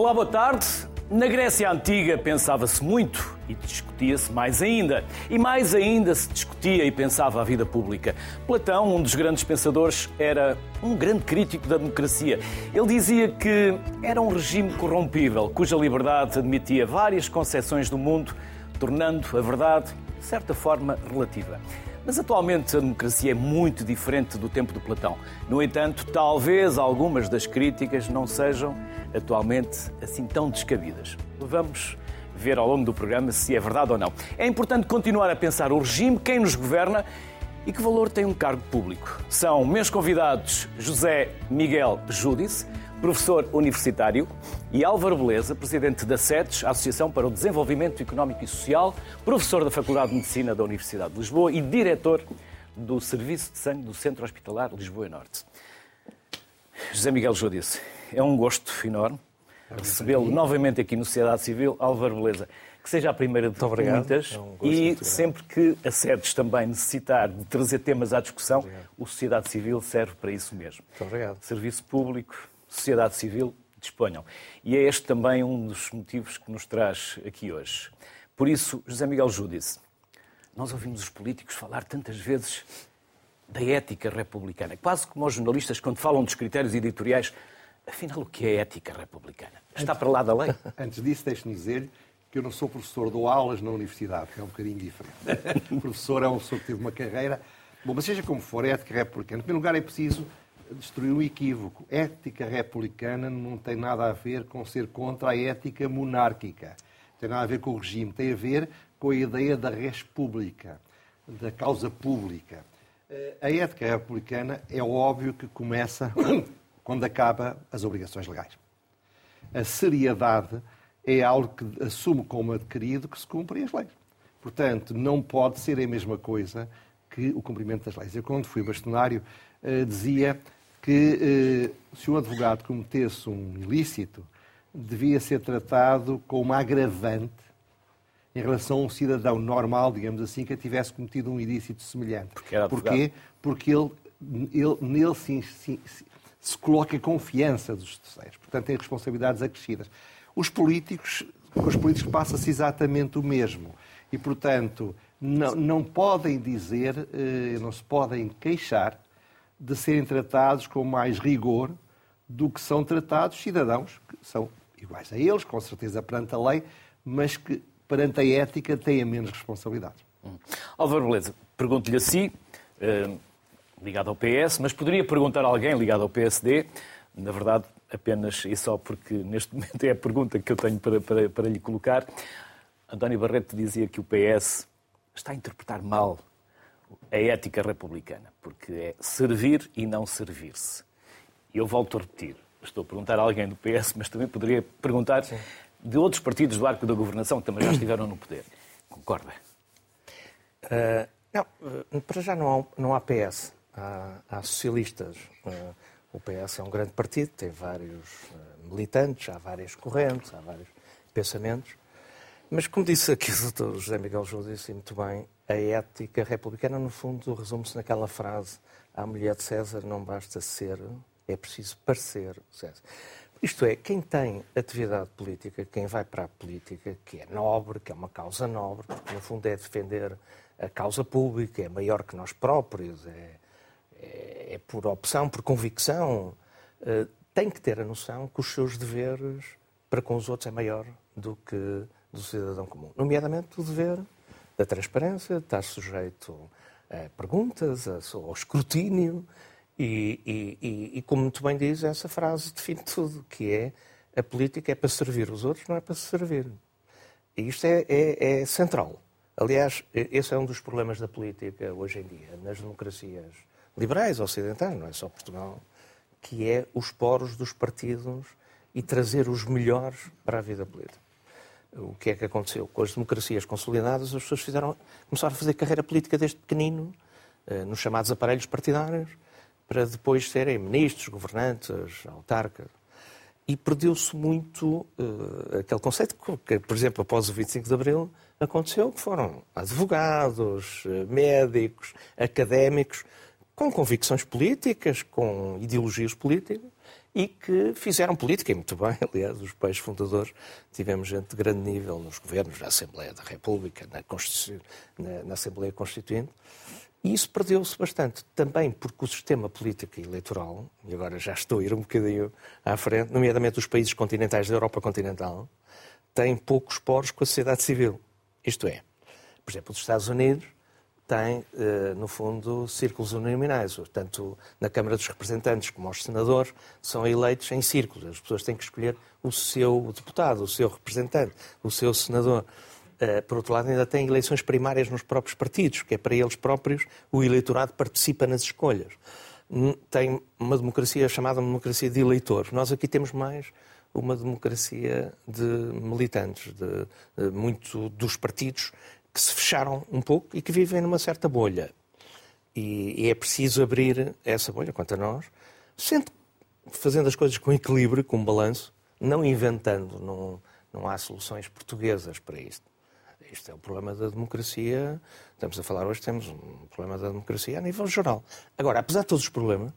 Olá, boa tarde. Na Grécia Antiga pensava-se muito e discutia-se mais ainda. E mais ainda se discutia e pensava a vida pública. Platão, um dos grandes pensadores, era um grande crítico da democracia. Ele dizia que era um regime corrompível, cuja liberdade admitia várias concepções do mundo, tornando a verdade, de certa forma, relativa. Mas atualmente a democracia é muito diferente do tempo de Platão. No entanto, talvez algumas das críticas não sejam atualmente assim tão descabidas. Vamos ver ao longo do programa se é verdade ou não. É importante continuar a pensar o regime, quem nos governa e que valor tem um cargo público. São meus convidados José Miguel Júdice, professor universitário, e Álvaro Beleza, presidente da SETES, Associação para o Desenvolvimento Económico e Social, professor da Faculdade de Medicina da Universidade de Lisboa e diretor do Serviço de Sangue do Centro Hospitalar Lisboa Norte. José Miguel Júdice, é um gosto enorme recebê-lo novamente aqui no Sociedade Civil. Álvaro Beleza, que seja a primeira de muitas. É um e sempre que a SEDES também necessitar de trazer temas à discussão, o Sociedade Civil serve para isso mesmo. Muito obrigado. Serviço público, sociedade civil, disponham. E é este também um dos motivos que nos traz aqui hoje. Por isso, José Miguel Júdice, nós ouvimos os políticos falar tantas vezes da ética republicana, quase como os jornalistas quando falam dos critérios editoriais Afinal, o que é ética republicana? Está para lá da lei? Antes disso, deixe-me dizer que eu não sou professor, dou aulas na universidade, que é um bocadinho diferente. professor é uma pessoa que teve uma carreira. Bom, mas seja como for, ética republicana. Em primeiro lugar, é preciso destruir um equívoco. Ética republicana não tem nada a ver com ser contra a ética monárquica. Tem nada a ver com o regime. Tem a ver com a ideia da res pública, da causa pública. Eh, a ética republicana é óbvio que começa quando acaba as obrigações legais. A seriedade é algo que assume como adquirido que se cumprem as leis. Portanto, não pode ser a mesma coisa que o cumprimento das leis. Eu, quando fui bastonário, eh, dizia que eh, se um advogado cometesse um ilícito, devia ser tratado com uma agravante em relação a um cidadão normal, digamos assim, que tivesse cometido um ilícito semelhante. Porque era Porquê? Porque ele, ele nele se, se, se coloca a confiança dos terceiros. Portanto, tem responsabilidades acrescidas. Os políticos, com os políticos passa-se exatamente o mesmo. E, portanto, não, não podem dizer, eh, não se podem queixar de serem tratados com mais rigor do que são tratados cidadãos que são iguais a eles, com certeza perante a lei, mas que perante a ética têm menos responsabilidades. Hum. Álvaro Beleza, pergunto-lhe a si, eh, ligado ao PS, mas poderia perguntar a alguém ligado ao PSD, na verdade, apenas e só porque neste momento é a pergunta que eu tenho para, para, para lhe colocar. António Barreto dizia que o PS está a interpretar mal a ética republicana, porque é servir e não servir-se. E eu volto a repetir, estou a perguntar a alguém do PS, mas também poderia perguntar Sim. de outros partidos do arco da governação que também já estiveram no poder. Concorda? Uh, não, uh, para já não há, não há PS há, há socialistas. Uh, o PS é um grande partido, tem vários uh, militantes, há várias correntes, há vários pensamentos. Mas, como disse aqui o Dr. José Miguel João, disse muito bem, a ética republicana, no fundo, resume-se naquela frase: a mulher de César não basta ser, é preciso parecer César. Isto é, quem tem atividade política, quem vai para a política, que é nobre, que é uma causa nobre, porque no fundo é defender a causa pública, é maior que nós próprios, é, é, é por opção, por convicção, uh, tem que ter a noção que os seus deveres para com os outros é maior do que do cidadão comum. Nomeadamente o dever da transparência, de estar sujeito a perguntas, ao escrutínio, e, e, e, e, como muito bem diz, essa frase define tudo, que é a política é para servir os outros, não é para se servir. E isto é, é, é central. Aliás, esse é um dos problemas da política hoje em dia, nas democracias liberais ocidentais, não é só Portugal, que é os poros dos partidos e trazer os melhores para a vida política. O que é que aconteceu? Com as democracias consolidadas, as pessoas fizeram, começaram a fazer carreira política desde pequenino, eh, nos chamados aparelhos partidários, para depois serem ministros, governantes, autarcas. E perdeu-se muito uh, aquele conceito que, por exemplo, após o 25 de Abril, aconteceu, que foram advogados, eh, médicos, académicos, com convicções políticas, com ideologias políticas, e que fizeram política, e muito bem, aliás, os pais fundadores, tivemos gente de grande nível nos governos, na Assembleia da República, na, Constitu... na, na Assembleia Constituinte, e isso perdeu-se bastante, também porque o sistema político e eleitoral, e agora já estou a ir um bocadinho à frente, nomeadamente os países continentais da Europa continental, têm poucos poros com a sociedade civil. Isto é, por exemplo, os Estados Unidos têm, eh, no fundo, círculos uninominais. Tanto na Câmara dos Representantes como os senadores são eleitos em círculos. As pessoas têm que escolher o seu deputado, o seu representante, o seu senador. Eh, por outro lado, ainda têm eleições primárias nos próprios partidos, que é para eles próprios o eleitorado participa nas escolhas. Tem uma democracia chamada democracia de eleitores. Nós aqui temos mais uma democracia de militantes, de, de muito dos partidos que se fecharam um pouco e que vivem numa certa bolha. E, e é preciso abrir essa bolha, quanto a nós, sempre fazendo as coisas com equilíbrio, com balanço, não inventando, não, não há soluções portuguesas para isto. Isto é o problema da democracia. Estamos a falar hoje, temos um problema da democracia a nível geral. Agora, apesar de todos os problemas,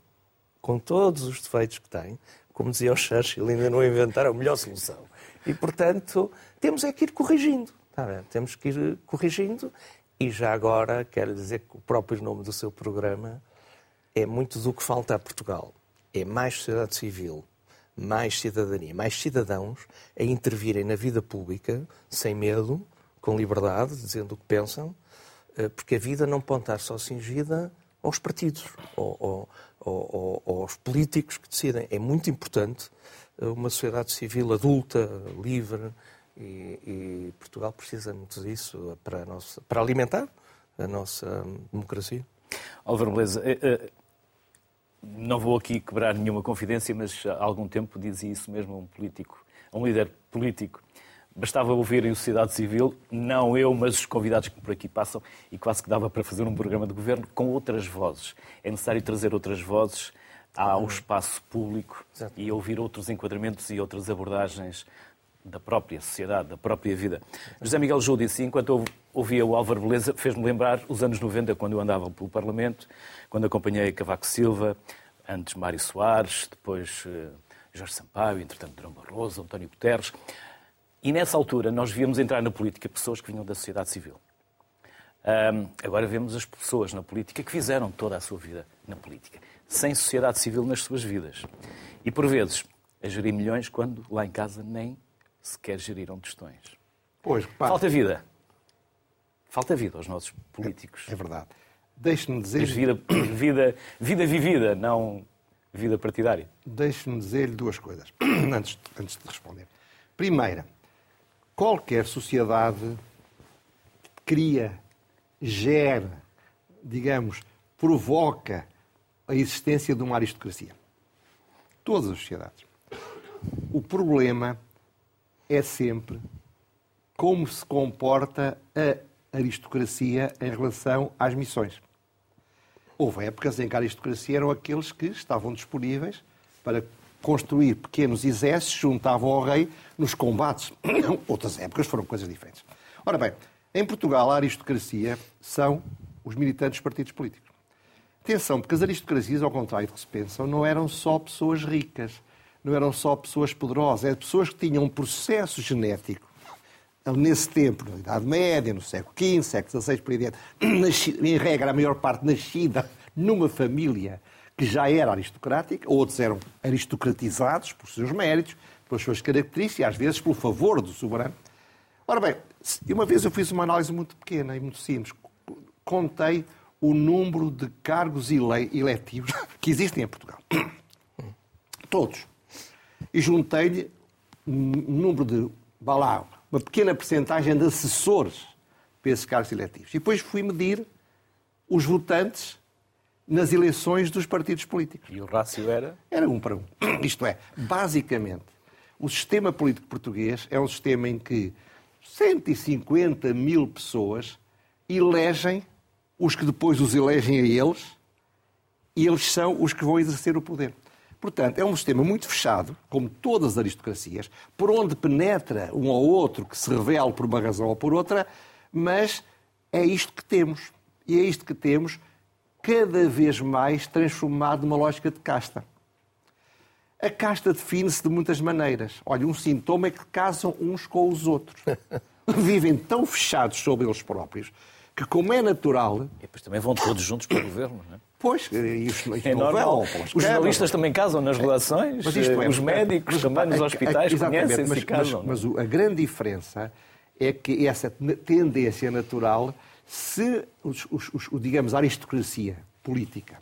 com todos os defeitos que tem, como dizia o Churchill, ainda não inventaram a melhor solução. E, portanto, temos é que ir corrigindo. Tá temos que ir corrigindo. E já agora, quero dizer que o próprio nome do seu programa é muito do que falta a Portugal. É mais sociedade civil, mais cidadania, mais cidadãos a intervirem na vida pública sem medo, com liberdade, dizendo o que pensam, eh, porque a vida não pode estar só cingida aos partidos ou, ou, ou, aos políticos que decidem. É muito importante eh, uma sociedade civil adulta, livre, e, e Portugal precisa muito disso para, nossa, para alimentar a nossa democracia. Álvaro Beleza, eh, não vou aqui quebrar nenhuma confidência, mas há algum tempo dizia isso mesmo a um político, a um líder político Bastava ouvirem a sociedade civil, não eu, mas os convidados que por aqui passam, e quase que dava para fazer um programa de governo com outras vozes. É necessário trazer outras vozes ao espaço público Exato. e ouvir outros enquadramentos e outras abordagens da própria sociedade, da própria vida. José Miguel Júlio disse, enquanto ouvia o Álvaro Beleza, fez-me lembrar os anos 90, quando eu andava pelo Parlamento, quando acompanhei Cavaco Silva, antes Mário Soares, depois eh, Jorge Sampaio, entretanto Drão Barroso, António Guterres. E nessa altura nós víamos entrar na política pessoas que vinham da sociedade civil. Agora vemos as pessoas na política que fizeram toda a sua vida na política, sem sociedade civil nas suas vidas. E por vezes a gerir milhões quando lá em casa nem sequer geriram tostões. Pois, Falta vida. Falta vida aos nossos políticos. É, é verdade. Deixe-me dizer. Vida, vida, vida vivida, não vida partidária. Deixe-me dizer-lhe duas coisas antes, antes de responder. Primeira, qualquer sociedade cria, gera, digamos, provoca a existência de uma aristocracia. Todas as sociedades. O problema é sempre como se comporta a aristocracia em relação às missões. Houve épocas em que a aristocracia eram aqueles que estavam disponíveis para construir pequenos exércitos, juntavam ao rei nos combates. Outras épocas foram coisas diferentes. Ora bem, em Portugal a aristocracia são os militantes dos partidos políticos. Atenção, porque as aristocracias, ao contrário do que se pensam, não eram só pessoas ricas, não eram só pessoas poderosas, eram pessoas que tinham um processo genético nesse tempo, na Idade Média, no século XV, século XVI, por aí em regra, a maior parte nascida numa família que já era aristocrática, outros eram aristocratizados por seus méritos, pelas suas características e às vezes pelo favor do soberano. Ora bem, uma vez eu fiz uma análise muito pequena e muito simples. Contei o número de cargos eletivos que existem em Portugal. Todos. E juntei-lhe um número de, vá lá, uma pequena percentagem de assessores para esses cargos eletivos. E depois fui medir os votantes nas eleições dos partidos políticos. E o rácio era? Era um para um. Isto é, basicamente, o sistema político português é um sistema em que 150 mil pessoas elegem os que depois os elegem a eles e eles são os que vão exercer o poder. Portanto, é um sistema muito fechado, como todas as aristocracias, por onde penetra um ou outro que se revela por uma razão ou por outra, mas é isto que temos. E é isto que temos cada vez mais transformado numa lógica de casta. A casta define-se de muitas maneiras. Olha, um sintoma é que casam uns com os outros. Vivem tão fechados sobre eles próprios que, como é natural. E depois também vão todos juntos para o governo, não é? Pois, e é normal. Vão, os jornalistas também casam nas relações, é, os médicos mas, também nos hospitais conhecem-se mas, casam. Mas, mas, a grande diferença é que essa tendência natural, se, os, os, os, digamos, a aristocracia política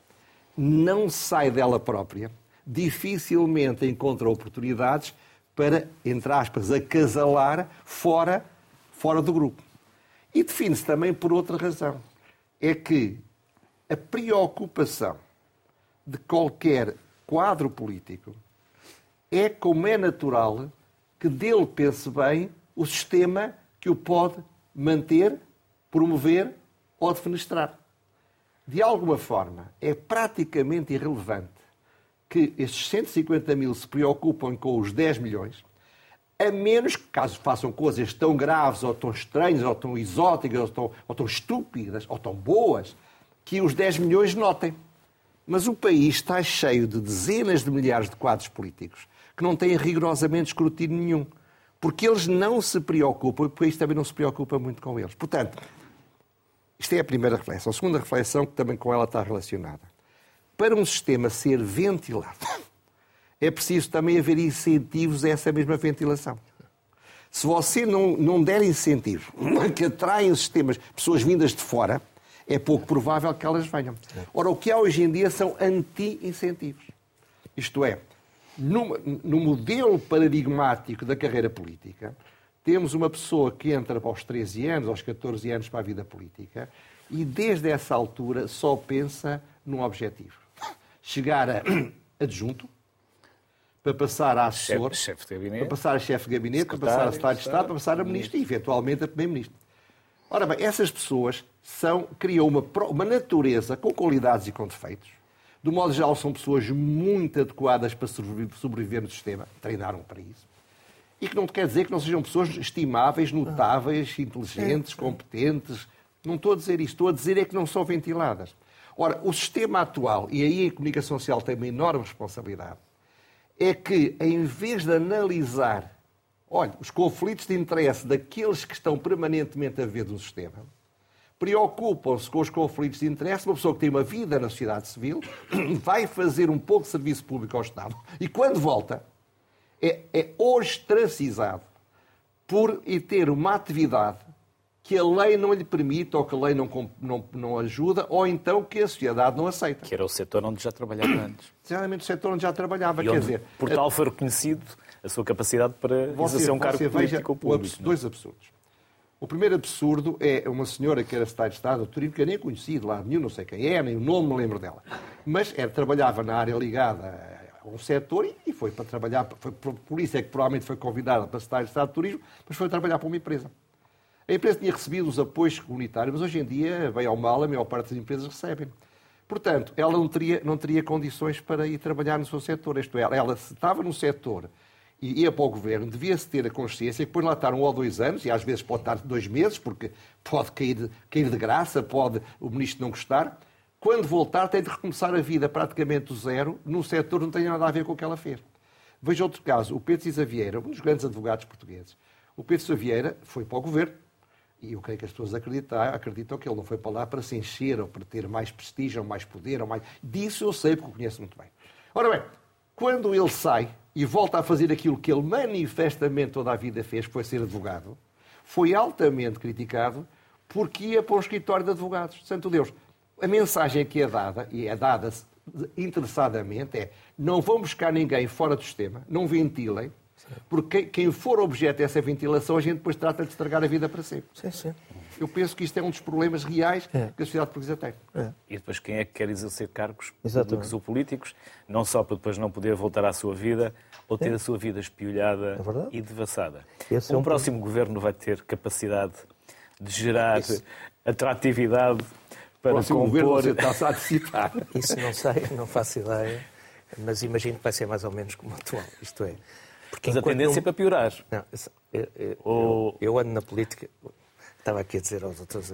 não sai dela própria, dificilmente encontra oportunidades para, entre aspas, acasalar fora, fora do grupo. E define-se também por outra razão. É que a preocupação de qualquer quadro político é, como é natural, que dele pense bem o sistema que o pode manter, promover ou defenestrar. De alguma forma, é praticamente irrelevante que estes 150 mil se preocupam com os 10 milhões, a menos que, caso façam coisas tão graves, ou tão estranhas, ou tão exóticas, ou tão, ou tão estúpidas, ou tão boas, que os 10 milhões notem. Mas o país está cheio de dezenas de milhares de quadros políticos que não têm rigorosamente escrutínio nenhum. Porque eles não se preocupam e o país também não se preocupa muito com eles. Portanto, isto é a primeira reflexão. A segunda reflexão, que também com ela está relacionada para um sistema ser ventilado, é preciso também haver incentivos a essa mesma ventilação. Se você não, não der incentivos que atraem sistemas, pessoas vindas de fora, é pouco provável que elas venham. Ora, o que há hoje em dia são anti-incentivos. Isto é, no, no modelo paradigmático da carreira política, temos uma pessoa que entra aos 13 anos, aos 14 anos para a vida política e desde essa altura só pensa num objetivo chegar a adjunto, para passar a assessor, chefe, gabinete, para passar a chefe de gabinete, para passar a secretário de Estado, para passar a ministro e, eventualmente, a primeiro-ministro. Ora bem, essas pessoas são, criam uma, uma natureza com qualidades e com defeitos. Do modo geral, são pessoas muito adequadas para sobreviver no sistema, treinaram para isso. E que não quer dizer que não sejam pessoas estimáveis, notáveis, inteligentes, competentes. Não estou a dizer isso. Estou a dizer é que não são ventiladas. Ora, o sistema atual, e aí a comunicação social tem uma enorme responsabilidade, é que, em vez de analisar, olha, os conflitos de interesse daqueles que estão permanentemente a ver do sistema, preocupam-se com os conflitos de interesse. Uma pessoa que tem uma vida na sociedade civil vai fazer um pouco de serviço público ao Estado e, quando volta, é, é ostracizado por ter uma atividade que a lei não lhe permite, ou que a lei não, não, não ajuda, ou então que a sociedade não aceita. Que era o setor onde já trabalhava antes. Exatamente o setor onde já trabalhava. E quer dizer, por tal foi reconhecido a sua capacidade para você, exercer um cargo político público. É? dois absurdos. O primeiro absurdo é uma senhora que era secretária de Estado, Turismo, que eu nem conheci de lá nenhum, não sei quem é, nem o nome me lembro dela. Mas era, trabalhava na área ligada a um setor e foi para trabalhar, foi, por isso é que provavelmente foi convidada para estar de Estado de Turismo, mas foi trabalhar para uma empresa. A empresa tinha recebido os apoios comunitários, mas hoje em dia, bem ou mal, a maior parte das empresas recebem. Portanto, ela não teria, não teria condições para ir trabalhar no seu setor. Isto é, ela estava no setor e ia para o governo, devia-se ter a consciência que depois lá estar um ou dois anos, e às vezes pode estar dois meses, porque pode cair, cair de graça, pode o ministro não gostar. Quando voltar, tem de recomeçar a vida praticamente do zero, num setor que não tem nada a ver com o que ela fez. Veja outro caso, o Pedro Cisa Vieira, um dos grandes advogados portugueses. O Pedro Cisa Vieira foi para o governo, e eu creio que as pessoas acreditam, acreditam que ele não foi para lá para se encher ou para ter mais prestígio ou mais poder. Ou mais... Disso eu sei porque o conheço muito bem. Ora bem, quando ele sai e volta a fazer aquilo que ele manifestamente toda a vida fez, foi ser advogado, foi altamente criticado porque ia para um escritório de advogados. Santo Deus, a mensagem que é dada, e é dada interessadamente, é não vão buscar ninguém fora do sistema, não ventilem, porque quem for objeto dessa ventilação, a gente depois trata de estragar a vida para sempre. Sim, sim. Eu penso que isto é um dos problemas reais é. que a sociedade portuguesa tem. É. E depois quem é que quer exercer cargos públicos ou políticos, não só para depois não poder voltar à sua vida ou ter é. a sua vida espiolhada é e devassada. Esse o é um próximo ponto. governo vai ter capacidade de gerar Isso. atratividade para o compor... governo está a antecipar. Isso não sei, não faço ideia, mas imagino que vai ser mais ou menos como o atual. Isto é, porque Mas a tendência é para piorar. Não, eu, eu, Ou... eu, ando na política. Estava aqui a dizer aos outros,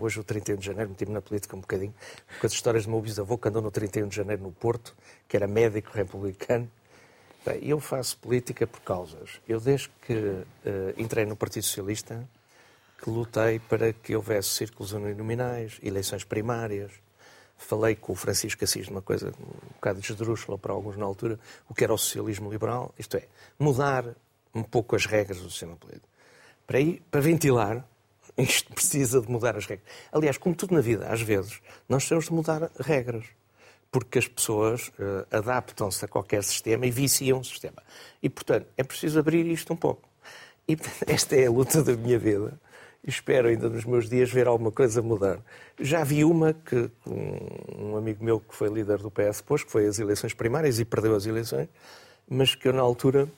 hoje o 31 de janeiro meti-me na política um bocadinho, porque as histórias do meu bisavô que andou no 31 de janeiro no Porto, que era médico republicano, Bem, eu faço política por causas. Eu, desde que uh, entrei no Partido Socialista, que lutei para que houvesse círculos uninominais, eleições primárias. Falei com o Francisco Assis uma coisa um bocado desdrúxula para alguns na altura, o que era o socialismo liberal, isto é, mudar um pouco as regras do sistema político. Para, ir, para ventilar, isto precisa de mudar as regras. Aliás, como tudo na vida, às vezes, nós temos de mudar regras porque as pessoas uh, adaptam-se a qualquer sistema e viciam o sistema. E, portanto, é preciso abrir isto um pouco. E esta é a luta da minha vida. Espero ainda nos meus dias ver alguma coisa mudar. Já vi uma que um amigo meu que foi líder do PS pôs, que foi as eleições primárias e perdeu as eleições, mas que eu na altura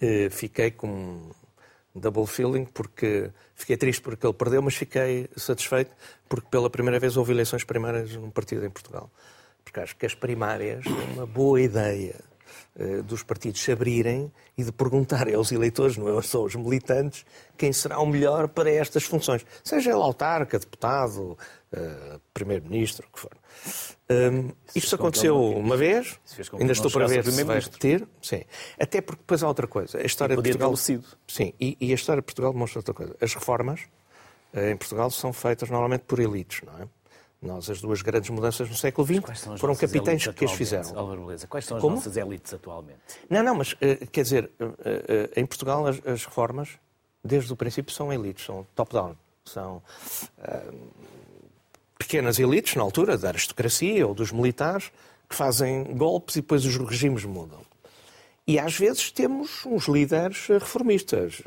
eh, fiquei com um double feeling, porque fiquei triste porque ele perdeu, mas fiquei satisfeito porque pela primeira vez houve eleições primárias num partido em Portugal porque acho que as primárias é uma boa ideia dos partidos se abrirem e de perguntarem aos eleitores, não é só aos militantes, quem será o melhor para estas funções. Seja ele autarca, deputado, uh, primeiro-ministro, o que for. Um, isto aconteceu uma vez, ainda estou para ver se vai repetir. Sim. Até porque depois há outra coisa. A história de Portugal. Sim, e, e, a história de Portugal demonstra outra coisa. As reformas uh, em Portugal são feitas normalmente por elites, não é? Nós, as duas grandes mudanças no século XX foram capitães que as fizeram. Álvaro Beleza, quais são as Como? nossas elites atualmente? Não, não, mas eh, quer dizer, eh, eh, em Portugal as, as reformas, desde o princípio, são elites, são top-down. São uh, pequenas elites, na altura, da aristocracia ou dos militares, que fazem golpes e depois os regimes mudam. E às vezes temos uns líderes reformistas.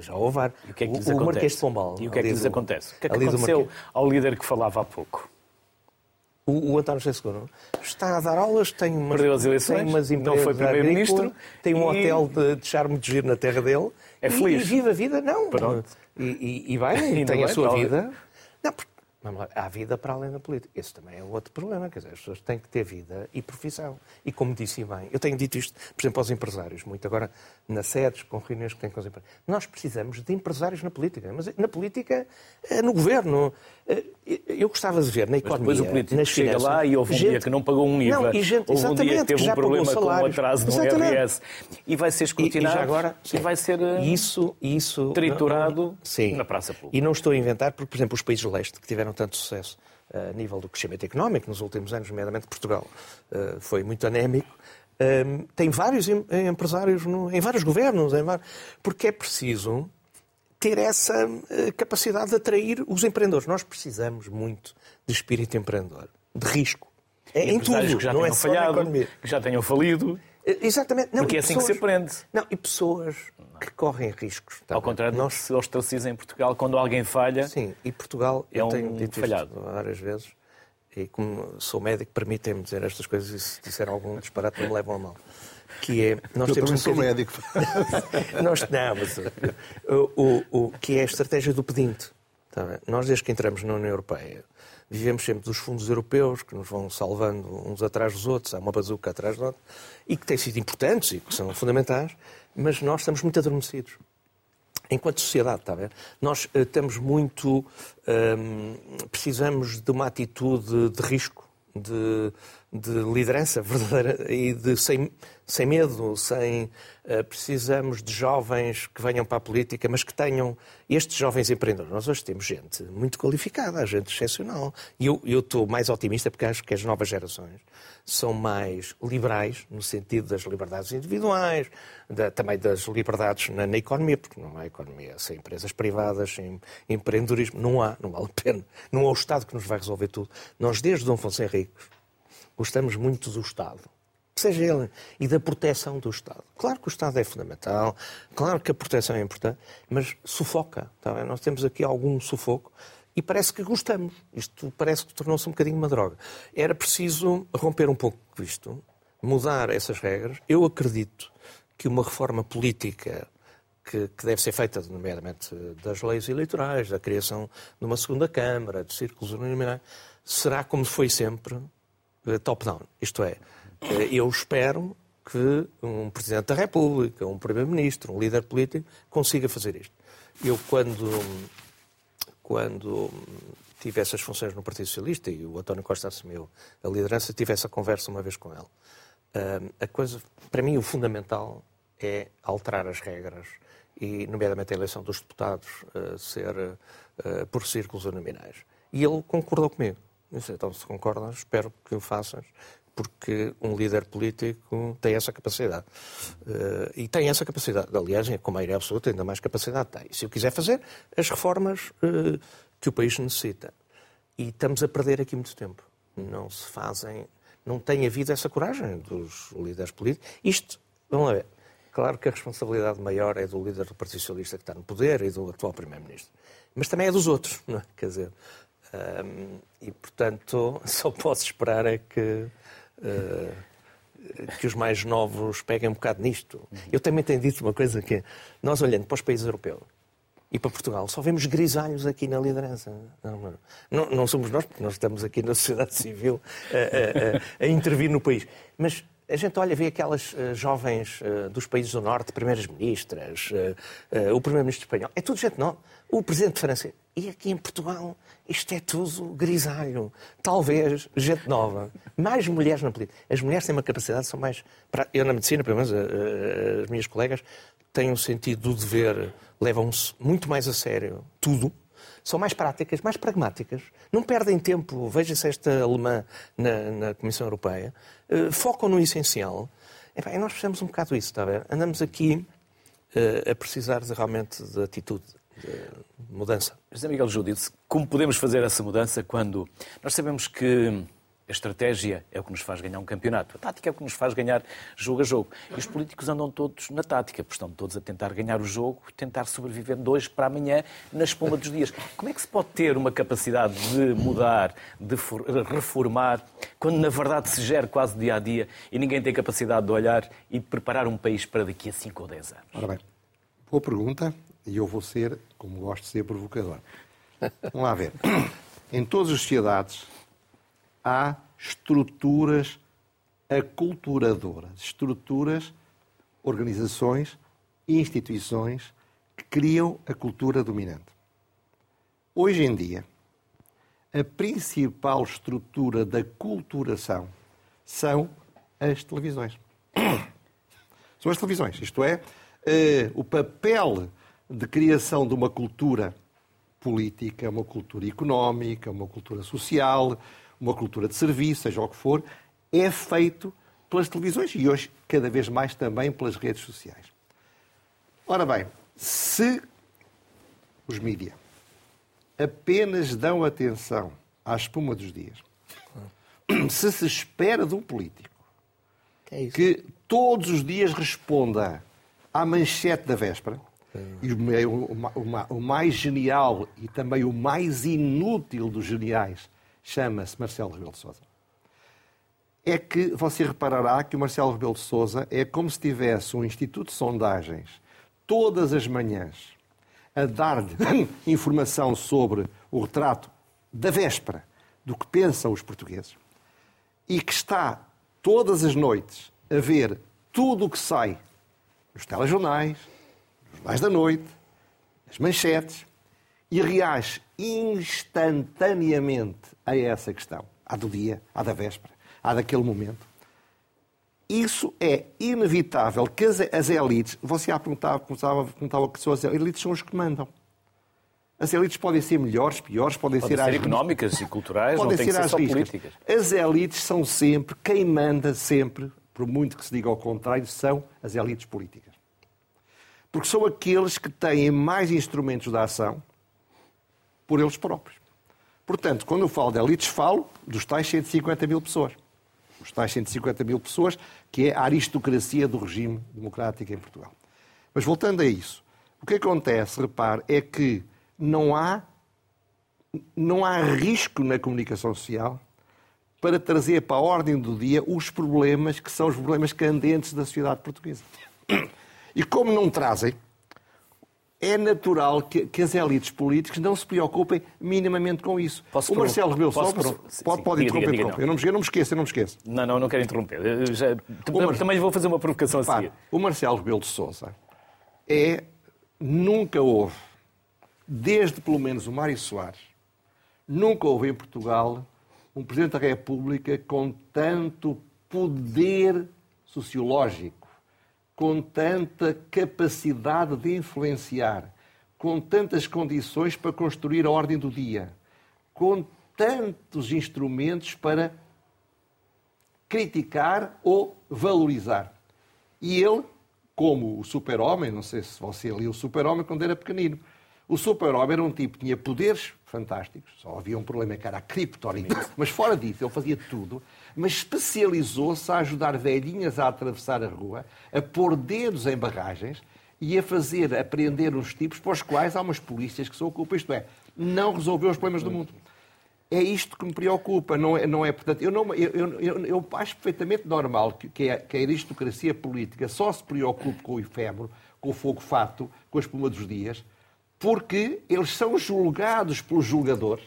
Já houve. E o que é que lhes o, acontece? O Marquês de Pombal. E o que é que lhes do, acontece? O que é que aconteceu ao líder que falava há pouco? O, o António José Seguro está a dar aulas, tem umas, Perdeu as eleições, tem umas não foi primeiro-ministro, tem um e... hotel de, de charme de giro na terra dele. É feliz. E, e vive a vida, não. Pronto. E, e, e vai, e tem a sua vida. Não, porque há vida para além da política. Esse também é outro problema. Quer dizer, as pessoas têm que ter vida e profissão. E como disse bem, eu tenho dito isto, por exemplo, aos empresários, muito agora nas sedes, com reuniões que têm com os empresários. Nós precisamos de empresários na política. Mas na política, eh, no governo. Eh, eu gostava de ver na economia. Mas depois o político nas chega finanças, lá e houve um gente... dia que não pagou um IVA. Não, e gente, houve um dia que teve um problema com o atraso no IRS. E vai ser escrutinado. E, e, agora, e vai ser eh, isso, isso, triturado sim. na praça pública. E não estou a inventar, porque, por exemplo, os países de leste que tiveram tanto sucesso a nível do crescimento económico nos últimos anos, nomeadamente Portugal, foi muito anémico. Tem vários empresários em vários governos, porque é preciso ter essa eh, capacidade de atrair os empreendedores. Nós precisamos muito de espírito empreendedor, de risco. É em tudo, que já não é falhado, que já tenham falido. Eh, exatamente. Não, Porque é assim pessoas, que se aprende. Não, e pessoas que correm riscos. Tá Ao contrário nós... se ostracizam em Portugal, quando alguém falha... Sim, e Portugal, é um tenho dito falhado. várias vezes, e como sou médico, permitem-me dizer estas coisas e se disser algum disparate não me levam a mal que é nós eu temos um sou médico. nós não, mas o, o, o, que é a estratégia do pedinte. Tá nós desde que entramos na União Europeia vivemos sempre dos fundos europeus que nos vão salvando uns atrás dos outros, há uma bazuca atrás do outro, e que têm sido importantes e que são fundamentais, mas nós estamos muito adormecidos. Enquanto sociedade, está a ver? Nós estamos muito. Um, precisamos de uma atitude de risco, de, de liderança verdadeira e de sem, sem medo, sem uh, precisamos de jovens que venham para a política, mas que tenham estes jovens empreendedores. Nós hoje temos gente muito qualificada, gente excepcional. E eu, estou mais otimista porque acho que as novas gerações são mais liberais, no sentido das liberdades individuais, da, também das liberdades na, na, economia, porque não há economia sem empresas privadas, sem empreendedorismo. Não há, não vale a pena. Não há o Estado que nos vai resolver tudo. Nós, desde Dom Afonso gostamos muito do Estado seja ele, e da proteção do Estado. Claro que o Estado é fundamental, claro que a proteção é importante, mas sufoca. Tá Nós temos aqui algum sufoco e parece que gostamos. Isto parece que tornou-se um bocadinho uma droga. Era preciso romper um pouco isto, mudar essas regras. Eu acredito que uma reforma política que, que, deve ser feita, nomeadamente das leis eleitorais, da criação de uma segunda Câmara, de círculos uninominais, será como foi sempre top-down. Isto é, eh, eu espero que um Presidente da República, um Primeiro-Ministro, um líder político consiga fazer isto. Eu, quando, quando tive essas funções no Partido Socialista e o António Costa assumiu a liderança, tive essa conversa uma vez com ele. a coisa, para mim, o fundamental é alterar as regras e, nomeadamente, a eleição dos deputados ser por círculos nominais. E ele concordou comigo. Então, se concordam, espero que o faças, porque um líder político tem essa capacidade. Uh, e tem essa capacidade. Aliás, com maioria absoluta, ainda mais capacidade tem. Se eu quiser fazer as reformas uh, que o país necessita. E estamos a perder aqui muito tempo. Não se fazem. Não tem havido essa coragem dos líderes políticos. Isto, vamos ver. Claro que a responsabilidade maior é do líder do Partido Socialista que está no poder e do atual Primeiro-Ministro. Mas também é dos outros, não é? Quer dizer. Um, e, portanto, só posso esperar é que eh, que os mais novos peguem um bocado nisto. Eu também tenho dito uma coisa que nós olhando para os países europeus e para Portugal, só vemos grisalhos aqui na liderança. Não, não, não somos nós, porque nós estamos aqui na sociedade civil a, a, a, a intervir no país. Mas a gente olha, vê aquelas uh, jovens uh, dos países do Norte, primeiras-ministras, uh, o primeiro-ministro espanhol, é tudo gente nova. O presidente francês. E aqui em Portugal, isto é tudo grisalho. Talvez gente nova. Mais mulheres na política. As mulheres têm uma capacidade, são mais. Eu, na medicina, pelo menos, as minhas colegas têm um sentido do dever, levam-se muito mais a sério tudo. São mais práticas, mais pragmáticas. Não perdem tempo. Veja-se esta alemã na, na Comissão Europeia. Uh, focam no essencial. E, nós precisamos um bocado disso, está a ver? Andamos aqui a precisar de, realmente de atitude de mudança. José Miguel Júdice, como podemos fazer essa mudança quando nós sabemos que a estratégia é o que nos faz ganhar um campeonato. A tática é o que nos faz ganhar jogo a jogo. E os políticos andam todos na tática, porque estão todos a tentar ganhar o jogo, tentar sobreviver de hoje para amanhã na espuma dos dias. Como é que se pode ter uma capacidade de mudar, de reformar, quando na verdade se gera quase dia a dia e ninguém tem capacidade de olhar e de preparar um país para daqui a 5 ou 10 anos? Ora bem, boa pergunta e eu vou ser, como gosto de ser, provocador. Vamos lá ver. Em todas as sociedades há estruturas aculturadoras, estruturas, organizações, instituições que criam a cultura dominante. Hoje em dia, a principal estrutura da culturação são as televisões. São as televisões, isto é, eh, o papel de criação de uma cultura política, uma cultura económica, uma cultura social, uma cultura de serviço, seja o que for, é feito pelas televisões e hoje cada vez mais também pelas redes sociais. Ora bem, se os mídias apenas dão atenção à espuma dos dias, se se espera de um político que, é que todos os dias responda à manchete da véspera, e o, o, o, mais genial e também o mais inútil dos geniais chama-se Marcelo Rebelo de Sousa. É que você reparará que o Marcelo Rebelo de Sousa é como se tivesse um instituto de sondagens todas as manhãs a dar-lhe informação sobre o retrato da véspera do que pensam os portugueses e que está todas as noites a ver tudo o que sai nos telejornais, mais da noite, as manchetes, e reage instantaneamente a essa questão. Há do dia, há da véspera, há daquele momento. Isso é inevitável que as, as elites, você há perguntava, perguntava, perguntava que são as elites são os que mandam. As elites podem ser melhores, piores, podem, podem ser, ser económicas e culturais, podem não ser, ser só políticas. As elites são sempre, quem manda sempre, por muito que se diga ao contrário, são as elites políticas porque são aqueles que têm mais instrumentos de ação por eles próprios. Portanto, quando eu falo de elites, falo dos tais 150 mil pessoas. Os tais 150 mil pessoas, que é a aristocracia do regime democrático em Portugal. Mas voltando a isso, o que acontece, repare, é que não há, não há risco na comunicação social para trazer para a ordem do dia os problemas que são os problemas candentes da sociedade portuguesa. E como não trazem, é natural que, que, as elites políticas não se preocupem minimamente com isso. Posso o Marcelo Rebelo Sousa pode, pode interromper, diga, Eu, não me, eu não me esqueço, eu não me esqueço. Não, não, não quero interromper. Já, Mar... Também vou fazer uma provocação a seguir. O Marcelo Rebelo de Sousa é, nunca houve, desde pelo menos o Mário Soares, nunca houve em Portugal um Presidente da República com tanto poder sociológico, com tanta capacidade de influenciar, com tantas condições para construir a ordem do dia, com tantos instrumentos para criticar ou valorizar. E ele, como o super-homem, não sei se você lia o super-homem quando era pequenino, o super-homem era um tipo que tinha poderes fantásticos, só havia um problema que era a criptonita, mas fora disso ele fazia tudo, mas especializou-se a ajudar velhinhas a atravessar a rua, a pôr dedos em barragens e a fazer aprender os tipos para os quais há umas polícias que se ocupam, isto é, não resolveu os problemas do mundo. É isto que me preocupa, não é, não é portanto, eu, não, eu, eu, eu acho perfeitamente normal que, que, a, que a aristocracia política só se preocupe com o efêmero, com o fogo fato, com a espuma dos dias, porque eles são julgados pelos julgadores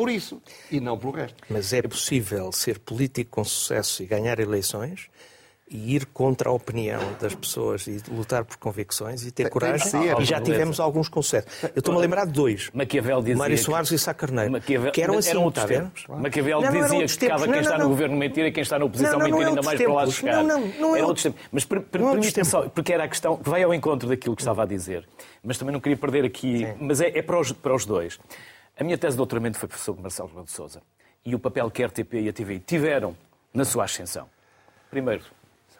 por isso e não pelo resto. Mas é possível ser político com sucesso e ganhar eleições e ir contra a opinião das pessoas e lutar por convicções e ter tem, coragem. Ser, e já tivemos alguns conceitos. Eu estou-me a lembrar de dois. Maquiavel dizia Mário Soares e Sá Carneiro. Maquiavel, que eram assim, eram outros tempos. Maquiavel não, não, dizia que cada quem está no governo mentir e quem está na oposição não, mentir ainda mais tempos. para lá chegar. Não, não, não é outros tempos. Mas per, per, permita só, porque era a questão, vai ao encontro daquilo que estava a dizer, mas também não queria perder aqui, Sim. mas é, é para, os, para os dois. A minha tese de doutoramento foi sobre Marcelo Rebelo de Sousa e o papel que a RTP e a TV tiveram na sua ascensão. Primeiro,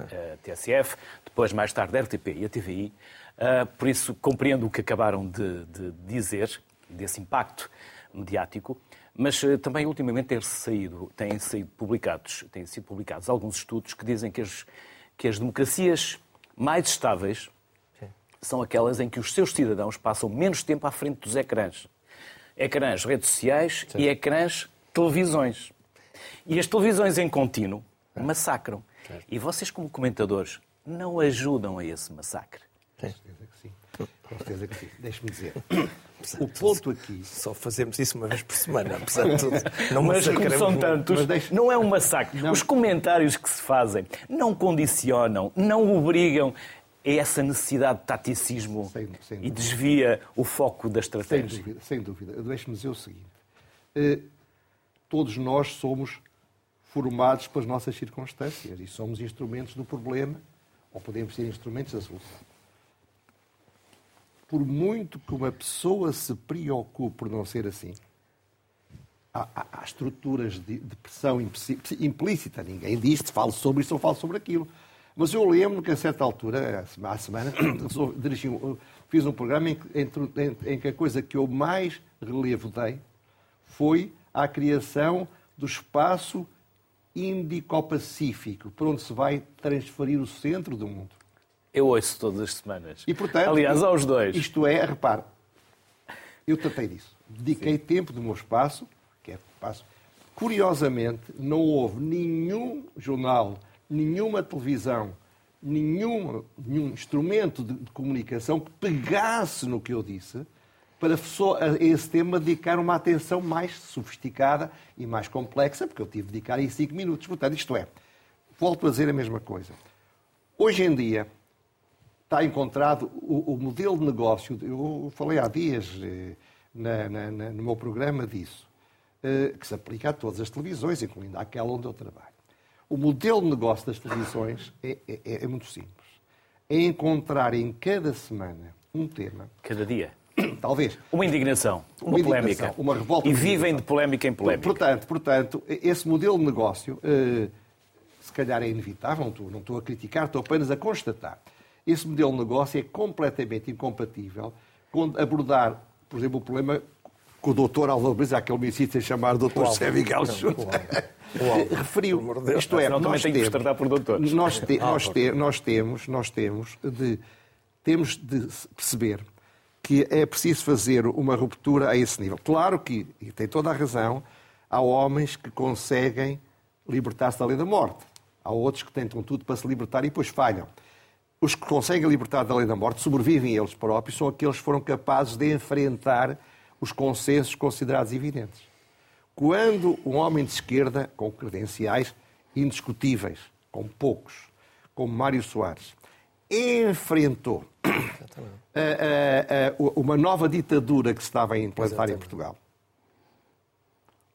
a TSF, depois, mais tarde, a RTP e a TVI. Uh, por isso, compreendo o que acabaram de, de dizer, desse impacto mediático, mas uh, também, ultimamente, têm saído, têm, saído publicados, têm sido publicados alguns estudos que dizem que as, que as democracias mais estáveis Sim. são aquelas em que os seus cidadãos passam menos tempo à frente dos ecrãs. Ecrãs redes sociais Sim. e ecrãs televisões. E as televisões em contínuo massacram. Certo. E vocês, como comentadores, não ajudam a esse massacre. Com certeza que sim. Com certeza que sim. Deixe-me dizer. O ponto aqui. Só fazemos isso uma vez por semana, apesar de tudo. Não mas como são tantos, deixe... não é um massacre. Não. Os comentários que se fazem não condicionam, não obrigam a essa necessidade de taticismo sem, sem e desvia o foco da estratégia. Sem dúvida, sem dúvida. Deixe-me dizer o seguinte. Uh, todos nós somos formados pelas nossas circunstâncias e somos instrumentos do problema ou podemos ser instrumentos da solução. Por muito que uma pessoa se preocupe por não ser assim, há, há, há estruturas de, de, pressão implícita. Ninguém diz falo sobre isso ou falo sobre aquilo. Mas eu lembro que a certa altura, há semana, dirigi, fiz um programa em, em, em que a coisa que eu mais relevo dei foi a criação do espaço Índico-Pacífico, por onde se vai transferir o centro do mundo. Eu ouço todas as semanas. E, portanto, Aliás, aos dois. Isto é, repare, eu tratei disso. Dediquei Sim. tempo do meu espaço, que é espaço. Curiosamente, não houve nenhum jornal, nenhuma televisão, nenhum, nenhum instrumento de, de comunicação que pegasse no que eu disse para a esse tema dedicar uma atenção mais sofisticada e mais complexa, porque eu tive de dedicar em cinco minutos. Portanto, isto é, volto a dizer a mesma coisa. Hoje em dia está encontrado o, o modelo de negócio, eu falei há dias eh, na, na, na, no meu programa disso, eh, que se aplica a todas as televisões, incluindo aquela onde eu trabalho. O modelo de negócio das televisões é, é, é muito simples. É encontrar em cada semana um tema. Cada dia Talvez. Uma indignação, uma, uma polémica. Uma revolta. E vivem de polémica em polémica. Portanto, portanto esse modelo de negócio, eh, se calhar é inevitável, não estou, não estou a criticar, estou apenas a constatar. Esse modelo de negócio é completamente incompatível com abordar, por exemplo, o problema que o doutor Álvaro Brisa, aquele me insiste chamar doutor Sérgio Galchut, referiu. Isto é, nós temos, por. Nós, te, nós, te, nós temos, nós temos de, temos de perceber que é preciso fazer uma ruptura a esse nível. Claro que, e tem toda a razão, há homens que conseguem libertar-se da lei da morte. Há outros que tentam tudo para se libertar e depois falham. Os que conseguem libertar da lei da morte sobrevivem eles próprios, são aqueles que foram capazes de enfrentar os consensos considerados evidentes. Quando um homem de esquerda, com credenciais indiscutíveis, com poucos, como Mário Soares, enfrentou uma nova ditadura que se estava a implantar Exatamente. em Portugal.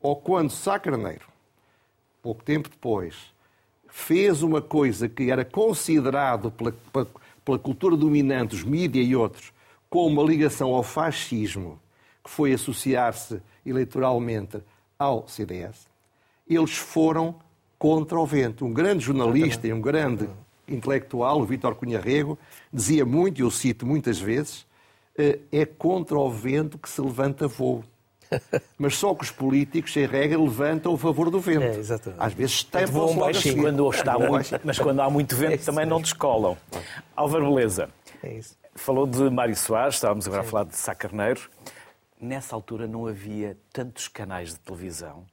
Ou quando Sá Carneiro, pouco tempo depois, fez uma coisa que era considerado pela, pela, cultura dominante, os mídias e outros, com uma ligação ao fascismo, que foi associar-se eleitoralmente ao CDS, eles foram contra o vento. Um grande jornalista e um grande intelectual, o Vítor Cunha Rego, dizia muito, e eu cito muitas vezes, eh, é contra o vento que se levanta voo. Mas só que os políticos, em regra, levantam a favor do vento. É, exatamente. Às vezes tampam um baixinho. Quando está muito, mas quando há muito vento é também não descolam. Álvaro Beleza, é isso. falou de Mário Soares, estávamos agora Sim. a falar de Sá Carneiro. Nessa altura não havia tantos canais de televisão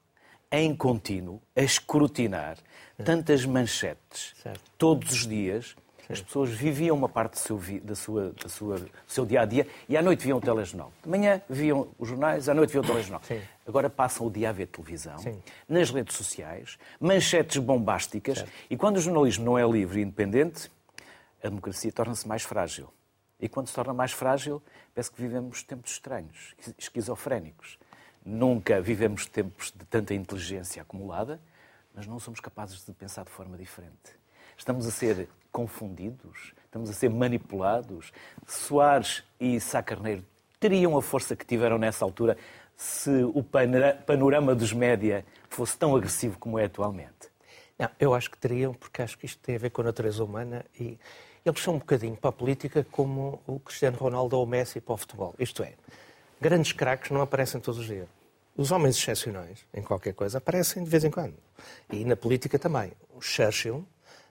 em contínuo a escrutinar tantas manchetes certo. todos os dias. As pessoas viviam uma parte do seu, da sua, da sua, do seu dia a dia e à noite viam o telejornal. De manhã viam os jornais, à noite viam o telejornal. Sim. Agora passam o dia a ver televisão, Sim. nas redes sociais, manchetes bombásticas certo. e quando o jornalismo não é livre e independente, a democracia torna-se mais frágil. E quando se torna mais frágil, parece que vivemos tempos estranhos, esquizofrénicos. Nunca vivemos tempos de tanta inteligência acumulada, mas não somos capazes de pensar de forma diferente. Estamos a ser confundidos, estamos a ser manipulados. Soares e Sá Carneiro teriam a força que tiveram nessa altura se o panorama dos média fosse tão agressivo como é atualmente? Não, eu acho que teriam, porque acho que isto tem a ver com a natureza humana e eles são um bocadinho para a política como o Cristiano Ronaldo ou o Messi para o futebol. Isto é, grandes craques não aparecem todos os dias. Os homens excepcionais, em qualquer coisa, aparecem de vez em quando. E na política também. O Churchill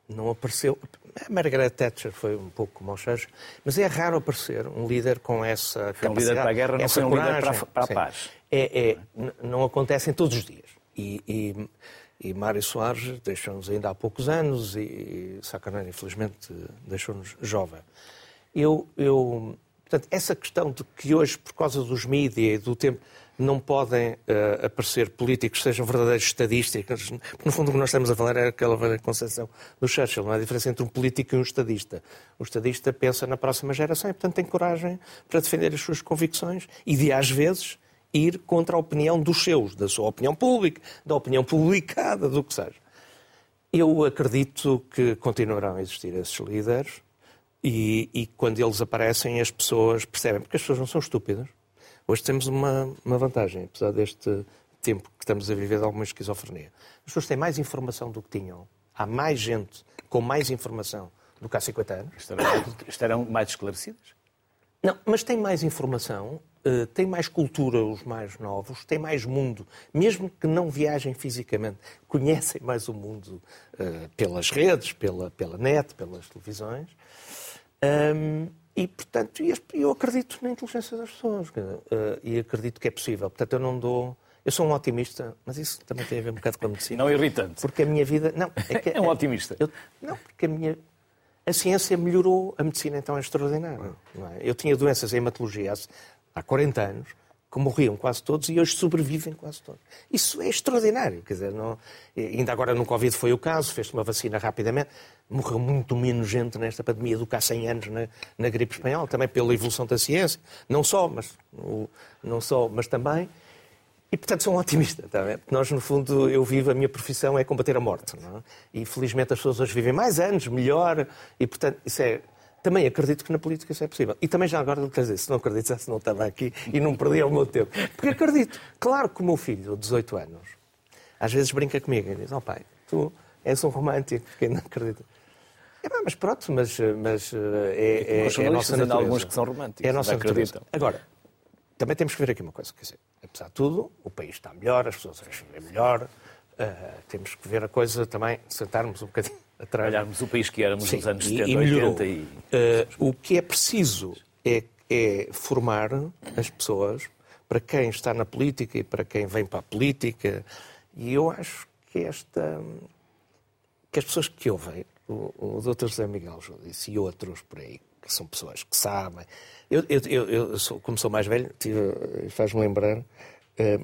não apareceu. A Margaret Thatcher foi um pouco como o Churchill, mas é raro aparecer um líder com essa foi um líder para a guerra, não foi um líder para a, para a paz. É, é, não acontecem todos os dias. E, e, e Mário Soares deixou-nos ainda há poucos anos e, e Sacanagem, infelizmente, deixou-nos jovem. Eu, eu, portanto, essa questão de que hoje, por causa dos mídias e do tempo, não podem uh, aparecer políticos que sejam verdadeiros estadistas, porque no fundo o que nós estamos a falar é aquela concepção do Churchill, não há diferença entre um político e um estadista. O estadista pensa na próxima geração e, portanto, tem coragem para defender as suas convicções e de, às vezes, ir contra a opinião dos seus, da sua opinião pública, da opinião publicada, do que seja. Eu acredito que continuarão a existir esses líderes e, e quando eles aparecem as pessoas percebem, porque as pessoas não são estúpidas. Hoje temos uma, uma vantagem, apesar deste tempo que estamos a viver de alguma esquizofrenia. As pessoas têm mais informação do que tinham. Há mais gente com mais informação do que há 50 anos. Estarão, estarão mais esclarecidas? Não, mas têm mais informação uh, têm mais cultura os mais novos, têm mais mundo, mesmo que não viajem fisicamente, conhecem mais o mundo uh, pelas redes, pela, pela net, pelas televisões. Um, e, portanto, eu acredito na inteligência das pessoas uh, e acredito que é possível. Portanto, eu não dou. Eu sou um otimista, mas isso também tem a ver um bocado com a medicina. Não irritante. Porque a minha vida. Não, é, que, é um otimista. Eu, não, porque a minha, a ciência melhorou, a medicina então é extraordinária. É? Eu tinha doenças em hematologia há 40 anos, que morriam quase todos e hoje sobrevivem quase todos. Isso é extraordinário. Quer dizer, não... ainda agora no Covid foi o caso, fez-se uma vacina rapidamente. Morreu muito menos gente nesta pandemia do que há 100 anos na, na gripe espanhola, também pela evolução da ciência. Não só, mas, não só, mas também. E, portanto, sou um otimista. Tá Nós, no fundo, eu vivo, a minha profissão é combater a morte. É? E, felizmente, as pessoas hoje vivem mais anos, melhor. E, portanto, isso é também acredito que na política isso é possível. E também já agora, quer dizer, se não acreditasse, não estava aqui e não perdia o meu tempo. Porque acredito. Claro que o meu filho, de 18 anos, às vezes brinca comigo e diz: Oh pai, tu és um romântico, porque não acredito. É, mas pronto, mas, mas eh, é, é, é a nossa natureza. alguns que são românticos. É a nossa natureza. Agora, também temos que ver aqui uma coisa. Quer dizer, apesar de tudo, o país está melhor, as pessoas vivem melhor. Uh, temos que ver a coisa também, sentarmos um bocadinho a trabalharmos o país que éramos Sim, nos anos 70, e, e 80. E... Uh, o que é preciso é, é formar as pessoas para quem está na política e para quem vem para a política. E eu acho que esta que as pessoas que ouvem, o, o Dr. José Miguel Judice e outros por aí, que são pessoas que sabem. Eu, eu, eu, eu sou, como sou mais velho, faz-me lembrar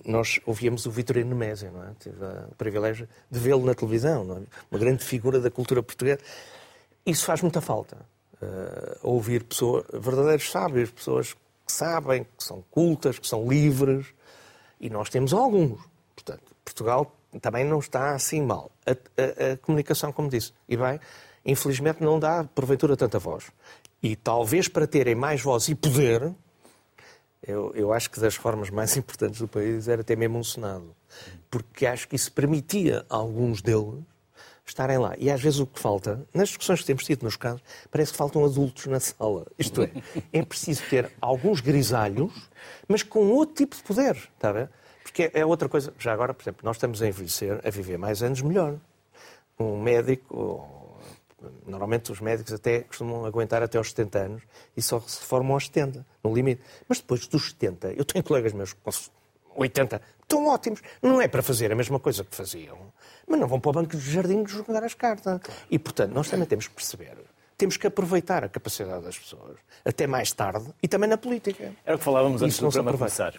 nós ouvíamos o Vitorino Nemésio, não é? Tive o privilégio de vê-lo na televisão, é? uma grande figura da cultura portuguesa. Isso faz muita falta. Uh, ouvir pessoas, verdadeiros sábios, pessoas que sabem, que são cultas, que são livres, e nós temos alguns. Portanto, Portugal também não está assim mal. A, a, a, comunicação, como disse, e bem, infelizmente não dá, porventura, tanta voz. E talvez para terem mais voz e poder, eu, eu acho que das formas mais importantes do país era ter mesmo um Senado. Porque acho que isso permitia a alguns deles estarem lá. E às vezes o que falta, nas discussões que temos tido nos casos, parece que faltam adultos na sala. Isto é, é preciso ter alguns grisalhos, mas com outro tipo de poder, está ver? Porque é outra coisa. Já agora, por exemplo, nós estamos a envelhecer, a viver mais anos melhor. Um médico, normalmente os médicos até costumam aguentar até aos 70 anos e só se formam aos 70, no limite. Mas depois dos 70, eu tenho colegas meus com 80, estão ótimos. Não é para fazer a mesma coisa que faziam, mas não vão para o banco de jardim jogar as cartas. E, portanto, nós também temos que perceber temos que aproveitar a capacidade das pessoas, até mais tarde, e também na política. Era o que falávamos antes do programa começar.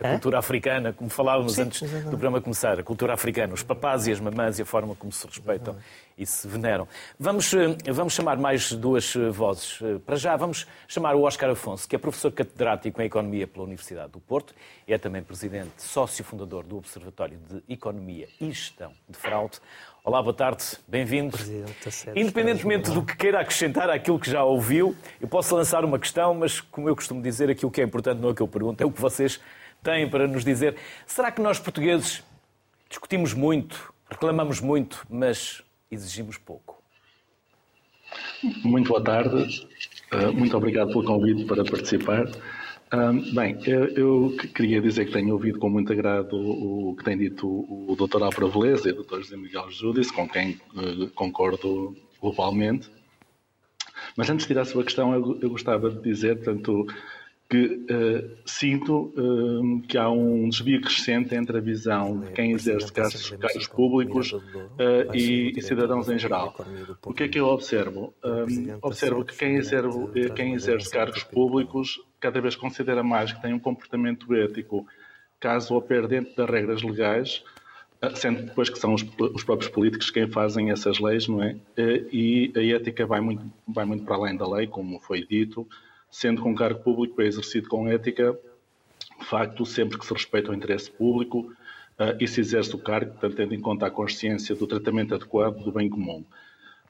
A cultura africana, como falávamos Sim, antes do programa começar, a cultura africana, os papás e as mamãs e a forma como se respeitam e se veneram. Vamos, eh, vamos chamar mais duas eh, vozes. Eh, para já, vamos chamar o Oscar Afonso, que é professor catedrático em Economia pela Universidade do Porto, é também presidente, sócio fundador do Observatório de Economia e Gestão de Fraude. Olá, boa tarde, bem-vindo. Independentemente do que queira acrescentar àquilo que já ouviu, eu posso lançar uma questão, mas como eu costumo dizer, aquilo que é importante não é o que eu pergunto, é o que vocês têm para nos dizer. Será que nós, portugueses, discutimos muito, reclamamos muito, mas exigimos pouco? Muito boa tarde, eh, muito obrigado pelo convite para participar. Bem, eu queria dizer que tenho ouvido com muito agrado o que tem dito o Dr. Álvaro Veleza e o Dr. José Miguel Júdice, com quem eh, concordo globalmente. Mas antes de tirar a sua questão, eu gostava de dizer, portanto, que uh, sinto uh, que há um desvio crescente entre a visão de quem exerce cargos, cargos públicos uh, e, e, cidadãos em geral. O que é que eu observo? observo que quem exerce, quem exerce cargos públicos cada vez considera mais que tem um comportamento ético caso opere dentro das regras legais, sendo depois que são os, os, próprios políticos quem fazem essas leis, não é? E a ética vai muito, vai muito para além da lei, como foi dito, sendo que um cargo público é exercido com ética, de facto, sempre que se respeita o interesse público uh, e se exerce o cargo, portanto, tendo em conta a consciência do tratamento adequado do bem comum.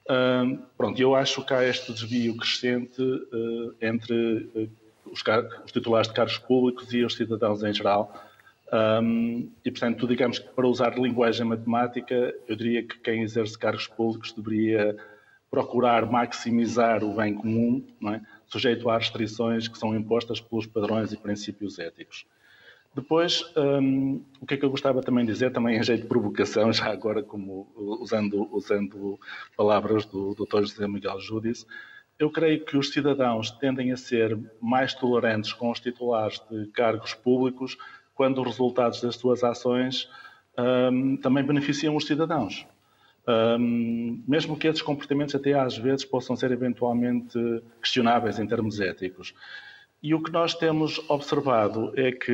Uh, pronto, eu acho que há este desvio crescente uh, entre os, os, titulares de cargos públicos e os cidadãos em geral. Um, e, portanto, digamos que para usar linguagem matemática, eu diria que quem exerce cargos públicos deveria procurar maximizar o bem comum, não é? Sujeito a restrições que são impostas pelos padrões e princípios éticos. Depois, um, o que é que eu gostava também de dizer, também em jeito de provocação, já agora como usando, usando palavras do Dr. José Miguel Júdice, eu creio que os cidadãos tendem a ser mais tolerantes com os titulares de cargos públicos quando os resultados das suas ações um, também beneficiam os cidadãos. Um, mesmo que esses comportamentos até às vezes possam ser eventualmente questionáveis em termos éticos. E o que nós temos observado é que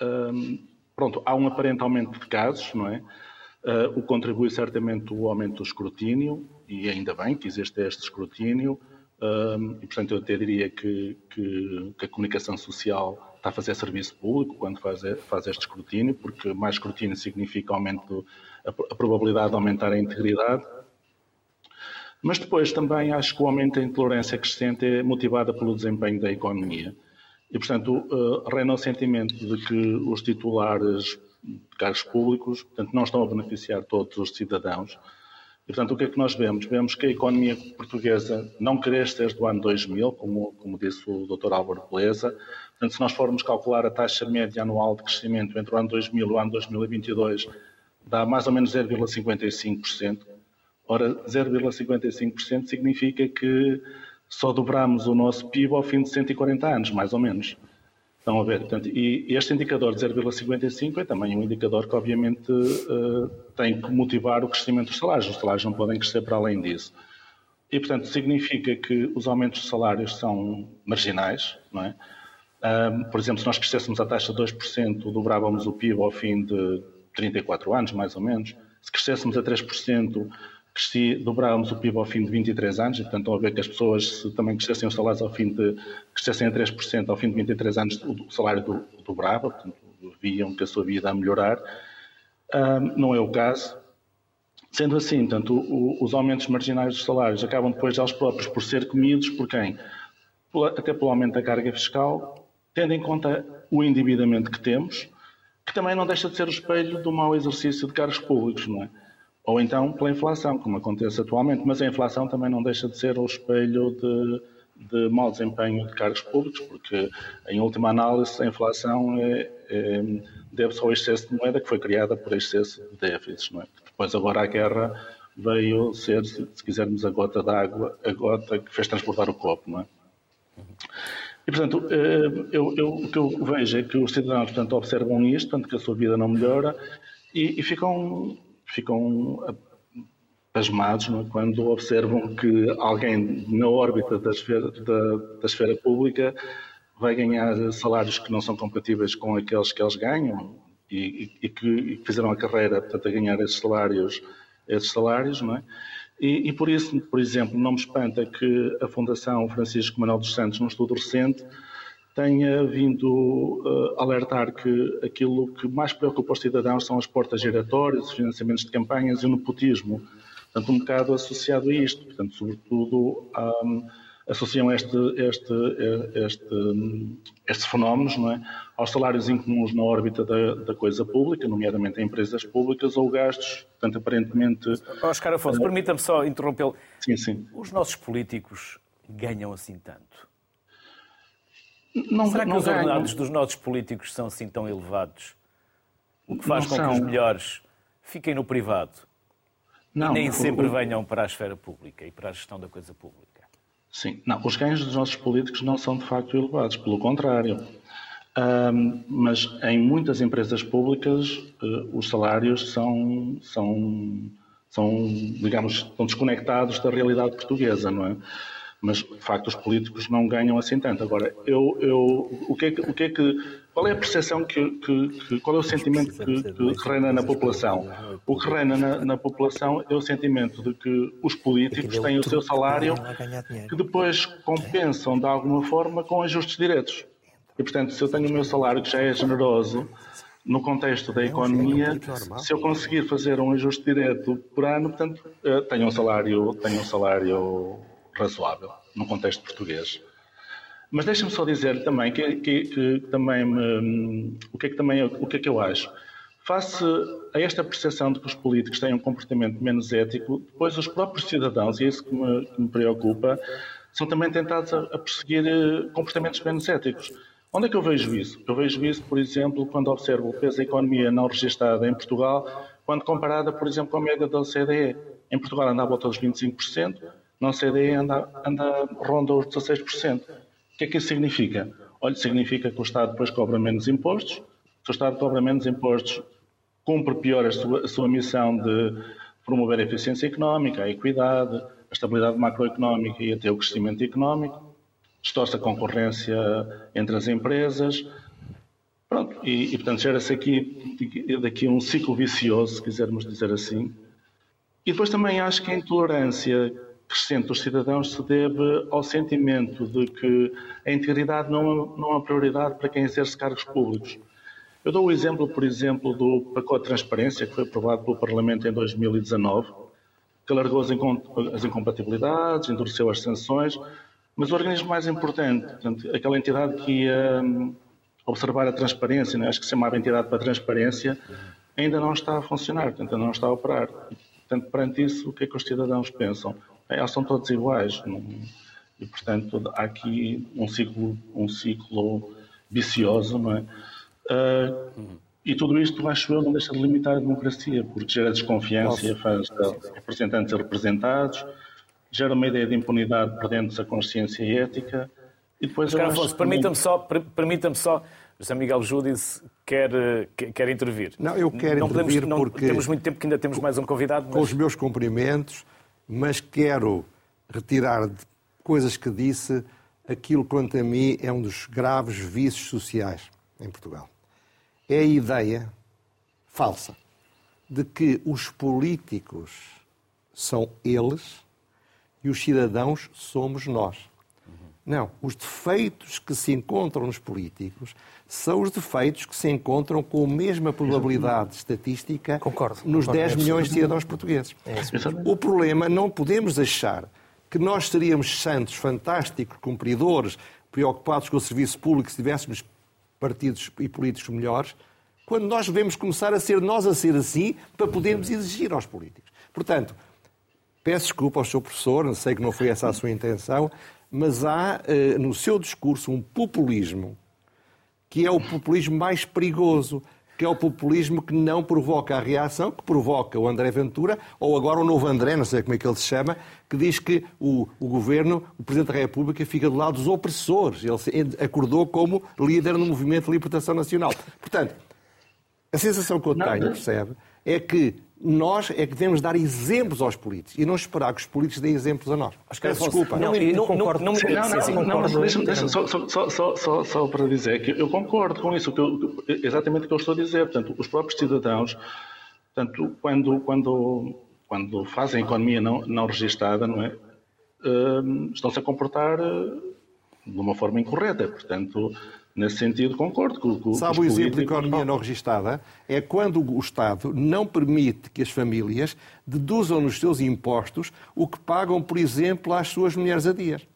um, pronto, há um aparente aumento de casos, não é? Uh, o contribui certamente o aumento do escrutínio, e ainda bem que existe este escrutínio, um, e portanto eu até diria que, que, que, a comunicação social está a fazer serviço público quando faz, faz este escrutínio, porque mais escrutínio significa aumento a, probabilidade de aumentar a integridade. Mas depois também acho que o aumento da intolerância crescente é motivada pelo desempenho da economia. E, portanto, uh, reina o sentimento de que os titulares de cargos públicos portanto, não estão a beneficiar todos os cidadãos. E, portanto, o que é que nós vemos? Vemos que a economia portuguesa não cresce desde o ano 2000, como, como disse o Dr. Álvaro Beleza. Portanto, se nós formos calcular a taxa média anual de crescimento entre o ano 2000 e o ano 2022, dá mais ou menos 0,55%. Ora, 0,55% significa que só dobramos o nosso PIB ao fim de 140 anos, mais ou menos. Estão a ver? Portanto, e este indicador de 0,55 é também um indicador que, obviamente, uh, tem que motivar o crescimento dos salários. Os salários não podem crescer para além disso. E, portanto, significa que os aumentos de salários são marginais, não é? Por exemplo, se nós crescêssemos a taxa de 2%, dobrávamos o PIB ao fim de 34 anos, mais ou menos. Se crescêssemos a 3%, cresci, dobrávamos o PIB ao fim de 23 anos, e, portanto, a ver que as pessoas, se também crescessem os salários ao fim de, crescessem a 3% ao fim de 23 anos, o salário do, dobrava, portanto, viam que a sua vida a melhorar. não é o caso. Sendo assim, portanto, o, os aumentos marginais dos salários acabam depois eles próprios por ser comidos por quem? Até pelo aumento da carga fiscal, tendo em conta o endividamento que temos, que também não deixa de ser o espelho do mau exercício de cargos públicos, não é? Ou então pela inflação, como acontece atualmente, mas a inflação também não deixa de ser o espelho de, de mau desempenho de cargos públicos, porque, em última análise, a inflação é, é, deve-se ao excesso de moeda que foi criada por excesso de déficits. Não é? Depois, agora, a guerra veio ser, se quisermos, a gota d'água, a gota que fez transbordar o copo. Não é? E, portanto, eh, eu, eu, o que eu vejo é que os cidadãos portanto, observam isto, portanto, que a sua vida não melhora e, e ficam, ficam pasmados é? quando observam que alguém na órbita da esfera, da, da esfera pública vai ganhar salários que não são compatíveis com aqueles que eles ganham e, e, e que, fizeram a carreira portanto, a ganhar esses salários, esses salários não é? E, e, por isso, por exemplo, não me espanta que a Fundação Francisco Manuel dos Santos, num estudo recente, tenha vindo uh, alertar que aquilo que mais preocupa os cidadãos são as portas giratórias, os financiamentos de campanhas e o nepotismo. Portanto, um bocado associado a isto. Portanto, sobretudo, um, associam este, este, este, estes fenómenos é? aos salários incomuns na órbita da, da, coisa pública, nomeadamente em empresas públicas, ou gastos, portanto, aparentemente... Oscar Afonso, uh, permita-me só interrompê-lo. Sim, sim. Os nossos políticos ganham assim tanto? Não, Será que os ganham. ordenados dos nossos políticos são assim tão elevados? O que faz Não com são. que os melhores fiquem no privado Não, e nem sempre venham para a esfera pública e para a gestão da coisa pública? Sim, não, os ganhos dos nossos políticos não são de facto elevados, pelo contrário. Ahm, mas em muitas empresas públicas eh, os salários são, são, são, digamos, estão desconectados da realidade portuguesa, não é? Mas, de facto, os políticos não ganham assim tanto. Agora, eu, eu, o, que é que, o que é que, qual é a percepção que, que, que- qual é o sentimento que, que reina na população? O que reina na, na população é o sentimento de que os políticos têm o seu salário que depois compensam de alguma forma com ajustes diretos. E, portanto, se eu tenho o meu salário que já é generoso, no contexto da economia, se eu conseguir fazer um ajuste direto por ano, portanto, eh, tenho um salário, tenho um salário razoável, no contexto português. Mas deixa-me só dizer também que, que- que também me- o que é que também o que é que eu acho. Face a esta percepção de que os políticos têm um comportamento menos ético, depois os próprios cidadãos, e é isso que me, que me preocupa, são também tentados a, a perseguir eh, comportamentos menos éticos. Onde é que eu vejo isso? Eu vejo isso, por exemplo, quando observo o peso da economia não registada em Portugal, quando comparada, por exemplo, com a média da OCDE. Em Portugal anda à volta dos 25%, na OCDE anda, anda ronda os 16%. O que é que isso significa? Olha, significa que o Estado depois cobra menos impostos. Se o Estado cobra menos impostos, cumpre pior a sua, a sua missão de promover a eficiência económica, a equidade, a estabilidade macroeconómica e até o crescimento económico, distorce a concorrência entre as empresas. Pronto, e, e portanto gera-se aqui daqui um ciclo vicioso, se quisermos dizer assim. E depois também acho que a intolerância crescente dos cidadãos se deve ao sentimento de que a integridade não, é- não é uma prioridade para quem exerce cargos públicos. Eu dou o exemplo, por exemplo, do pacote de transparência que foi aprovado pelo Parlamento em 2019, que alargou as, incom- as incompatibilidades, endureceu as sanções, mas o organismo mais importante, portanto, aquela entidade que ia hum, observar a transparência, né, acho que se chamava Entidade para a Transparência, ainda não está a funcionar, portanto, ainda não está a operar. Portanto, perante isso, o que é que os cidadãos pensam? Bem, eles são todos iguais. não- E, portanto, há aqui um ciclo, um ciclo vicioso, não é? Ah, e tudo isto, acho eu, não deixa de limitar a democracia, porque gera desconfiança, faz representantes e representados, gera uma ideia de impunidade perdendo-se a consciência e ética. E depois acho Afonso, também- permita-me só, per- permita-me só, José Miguel Júdice quer, eh, quer, quer intervir. Não, eu quero não podemos, intervir não, porque- Temos muito tempo que ainda temos mais um convidado, com mas os meus cumprimentos, mas quero retirar de coisas que disse aquilo, quanto a mim, é um dos graves vícios sociais em Portugal. É a ideia falsa de que os políticos são eles e os cidadãos somos nós. Não, os defeitos que se encontram nos políticos são os defeitos que se encontram com a mesma probabilidade estatística concordo, nos concordo, 10 milhões de cidadãos portugueses. É o problema, não podemos achar que nós seríamos santos, fantásticos, cumpridores, preocupados com o serviço público se tivéssemos partidos e políticos melhores, quando nós devemos começar a ser nós a ser assim para podermos exigir aos políticos. Portanto, peço desculpa ao seu professor, sei que não foi essa a sua intenção, mas há eh, no seu discurso um populismo que é o populismo mais perigoso, que é o populismo que não provoca a reação que provoca o André Ventura, ou agora o novo André, não sei como é que ele se chama, que diz que o, o governo, o Presidente da República, fica do lado dos opressores. Ele acordou como líder no movimento de libertação nacional. Portanto, a sensação que eu tenho, percebe, é que nós é que devemos dar exemplos aos políticos e não esperar que os políticos deem exemplos a nós. Peço desculpa. Não, não, não, concordo. Não, não, não, não, deixa, deixa, só, só, só, só, só para dizer que eu concordo com isso, que eu, exatamente o que eu estou a dizer. Portanto, os próprios cidadãos, portanto, quando, quando, quando fazem economia não, não registada, não é? Uh, estão-se a comportar uh, de uma forma incorreta. Portanto, Nesse sentido, concordo com, Sabe o exemplo de economia não registada? É quando o Estado não permite que as famílias deduzam nos seus impostos o que pagam, por exemplo, às suas mulheres a dias.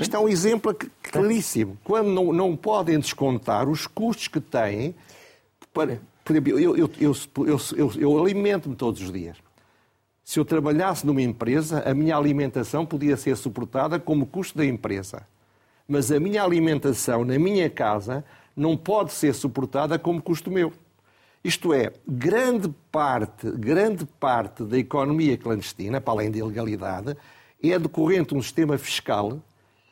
Isto é um exemplo claríssimo. Quando não, não podem descontar os custos que têm. Para, por exemplo, eu, eu, eu, eu alimento-me todos os dias. Se eu trabalhasse numa empresa, a minha alimentação podia ser suportada como custo da empresa mas a minha alimentação na minha casa não pode ser suportada como custo meu. Isto é, grande parte, grande parte da economia clandestina, para além da ilegalidade, é decorrente de um sistema fiscal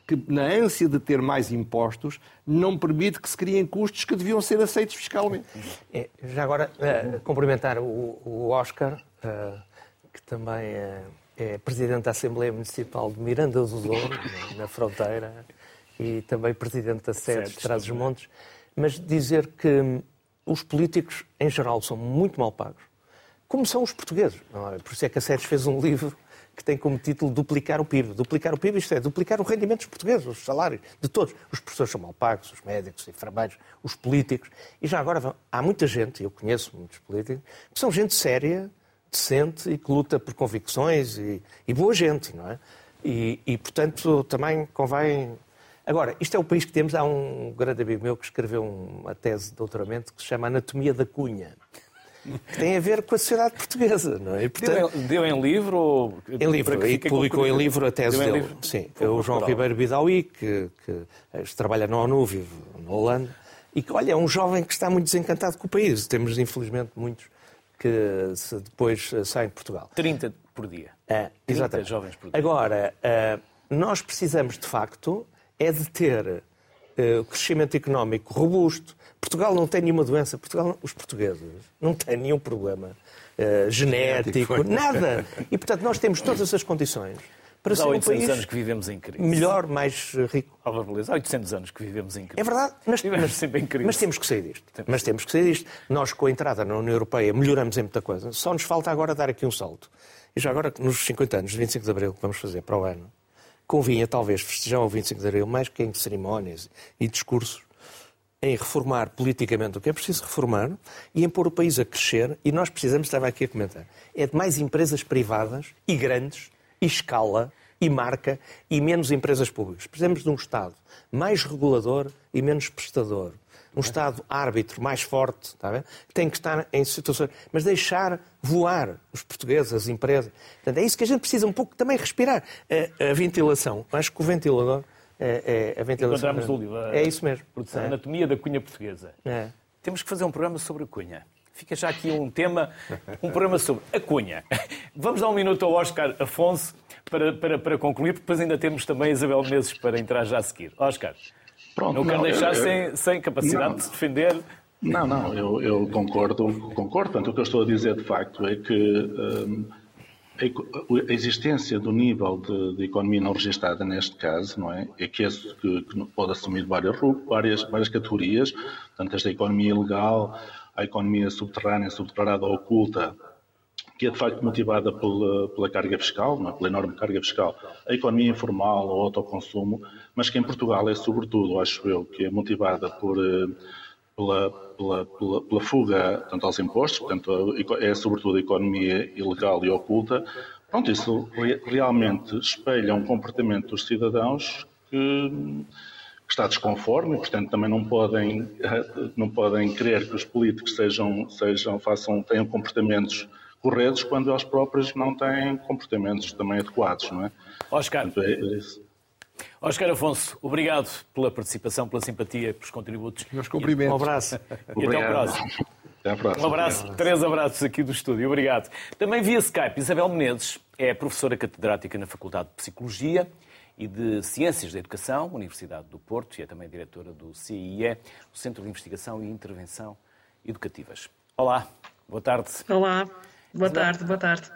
que, na ânsia de ter mais impostos, não permite que se criem custos que deviam ser aceitos fiscalmente. É, já agora, uh, cumprimentar o, o Oscar, uh, que também é, é Presidente da Assembleia Municipal de Miranda do Douro, na fronteira e também presidente da sede de Trás-os-Montes, mas dizer que os políticos, em geral, são muito mal pagos, como são os portugueses. É? Por isso é que a SEDES fez um livro que tem como título Duplicar o PIB. Duplicar o PIB, isto é, duplicar o rendimento dos portugueses, os salários de todos. Os professores são mal pagos, os médicos, os enfermeiros, os políticos. E já agora, há muita gente, eu conheço muitos políticos, que são gente séria, decente e que luta por convicções e, e boa gente, não é? E, e, portanto, também convém Agora, isto é o país que temos. Há um grande amigo meu que escreveu uma tese de doutoramento que se chama Anatomia da Cunha. Que tem a ver com a sociedade portuguesa, não é? Portanto, deu, em, deu em livro? Ou... Em livro, e publicou em livro a tese dele. Livro? Sim, é o João Ribeiro Bidawi, que, que trabalha na ONU, vive na Holanda, e que, olha, é um jovem que está muito desencantado com o país. Temos, infelizmente, muitos que depois saem de Portugal. 30 por dia. É, exatamente. jovens por dia. Agora, eh, nós precisamos, de facto, é de ter uh, crescimento económico robusto. Portugal não tem nenhuma doença. Portugal, os portugueses não têm nenhum problema uh, genético, nada. E, portanto, nós temos todas essas condições para Mas ser há 800 um país anos que vivemos em crise. melhor, mais rico. Álvaro Beleza, há 800 anos que vivemos em crise. É verdade, mas, mas, sempre em crise. mas temos que sair disto. Temos. Mas temos que sair disto. Nós, com a entrada na União Europeia, melhoramos em muita coisa. Só nos falta agora dar aqui um salto. E já agora, nos 50 anos, 25 de Abril, que vamos fazer para o ano, convinha talvez festejar o 25 de Abril mais que em cerimónias e discursos, em reformar politicamente o que é preciso reformar e em pôr o país a crescer. E nós precisamos, estava aqui a comentar, é de mais empresas privadas e grandes, e escala, e marca, e menos empresas públicas. Precisamos de um Estado mais regulador e menos prestador um Estado árbitro mais forte, está bem? tem que estar em situações. Mas deixar voar os portugueses, as empresas. Portanto, é isso que a gente precisa um pouco também respirar. A, a ventilação. Acho que o ventilador. É, é a ventilação. Encontramos no livro. É isso mesmo. Produção, é. Anatomia da cunha portuguesa. É. Temos que fazer um programa sobre a cunha. Fica já aqui um tema, um programa sobre a cunha. Vamos dar um minuto ao Oscar Afonso para, para, para concluir, porque depois ainda temos também a Isabel Meses para entrar já a seguir. Oscar. Pronto, não, quero deixar eu, sem, sem capacidade não, de se defender. Não, não, eu, eu, concordo, concordo. Portanto, o que eu estou a dizer de facto é que um, a existência do nível de, de, economia não registada neste caso, não é? É que, esse, que, que pode assumir várias, várias, várias categorias, portanto, esta economia ilegal, a economia subterrânea, subterrânea ou oculta, que é de facto motivada pela, pela carga fiscal, é? pela enorme carga fiscal, a economia informal, o autoconsumo, mas que em Portugal é sobretudo, acho eu, que é motivada por, eh, pela, pela, pela, pela fuga tanto aos impostos, portanto é sobretudo a economia ilegal e oculta. Pronto, isso realmente espelha um comportamento dos cidadãos que está desconforme portanto, também não podem, não podem querer que os políticos sejam, sejam, façam, tenham comportamentos corretos quando eles próprios não têm comportamentos também adequados, não é? Oscar, portanto, é, é Oscar Afonso, obrigado pela participação, pela simpatia, pelos contributos. Meus cumprimentos. Um abraço. E até ao próximo. Até à próxima. Um abraço, três abraços aqui do estúdio. Obrigado. Também via Skype, Isabel Menezes é professora catedrática na Faculdade de Psicologia e de Ciências da Educação, Universidade do Porto, e é também diretora do CIE, o Centro de Investigação e Intervenção Educativas. Olá, boa tarde. Olá, boa tarde, boa tarde.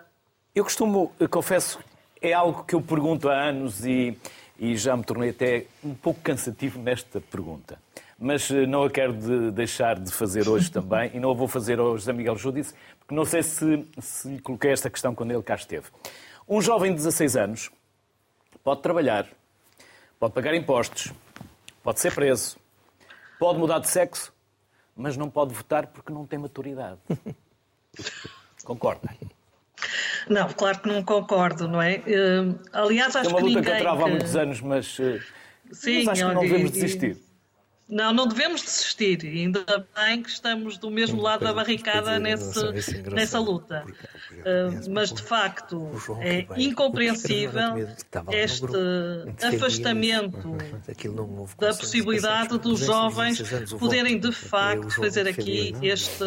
Eu costumo, confesso, é algo que eu pergunto há anos e, e já me tornei até um pouco cansativo nesta pergunta. Mas eh, não a quero de deixar de fazer hoje também, e não a vou fazer ao José Miguel Judice, porque não sei se, se lhe coloquei esta questão quando ele cá esteve. Um jovem de 16 anos Pode trabalhar, pode pagar impostos, pode ser preso, pode mudar de sexo, mas não pode votar porque não tem maturidade. Concorda? Não, claro que não concordo, não é? Uh, aliás, acho que. É uma luta que, que eu travo que... há muitos anos, mas, uh, Sim, mas acho que não devemos desistir. Não, não devemos desistir. Ainda bem que estamos do mesmo lado da barricada nesse, nessa luta. Uh, mas, de facto, é incompreensível este afastamento da possibilidade dos jovens poderem, de facto, fazer aqui este,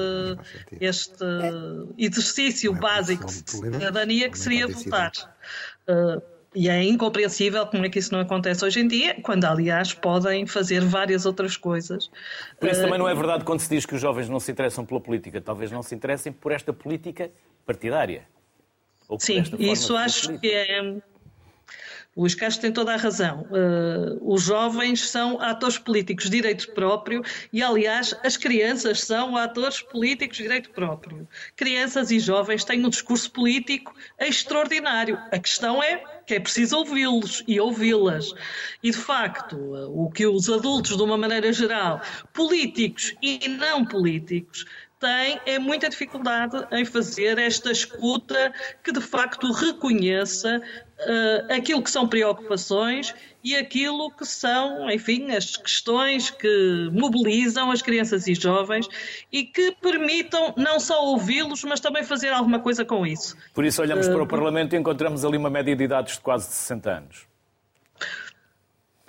este exercício básico de cidadania que seria votar. Uh, e é incompreensível como é que isso não acontece hoje em dia, quando, aliás, podem fazer várias outras coisas. Por isso também não é verdade quando se diz que os jovens não se interessam pela política. Talvez não se interessem por esta política partidária. Sim, isso acho política. que é Luís Castro tem toda a razão. Uh, os jovens são atores políticos de direito próprio e, aliás, as crianças são atores políticos de direito próprio. Crianças e jovens têm um discurso político extraordinário. A questão é que é preciso ouvi-los e ouvi-las. E, de facto, o que os adultos, de uma maneira geral, políticos e não políticos, tem é muita dificuldade em fazer esta escuta que de facto reconheça uh, aquilo que são preocupações e aquilo que são, enfim, as questões que mobilizam as crianças e jovens e que permitam não só ouvi-los, mas também fazer alguma coisa com isso. Por isso olhamos uh, para o Parlamento e encontramos ali uma média de idades de quase 60 anos.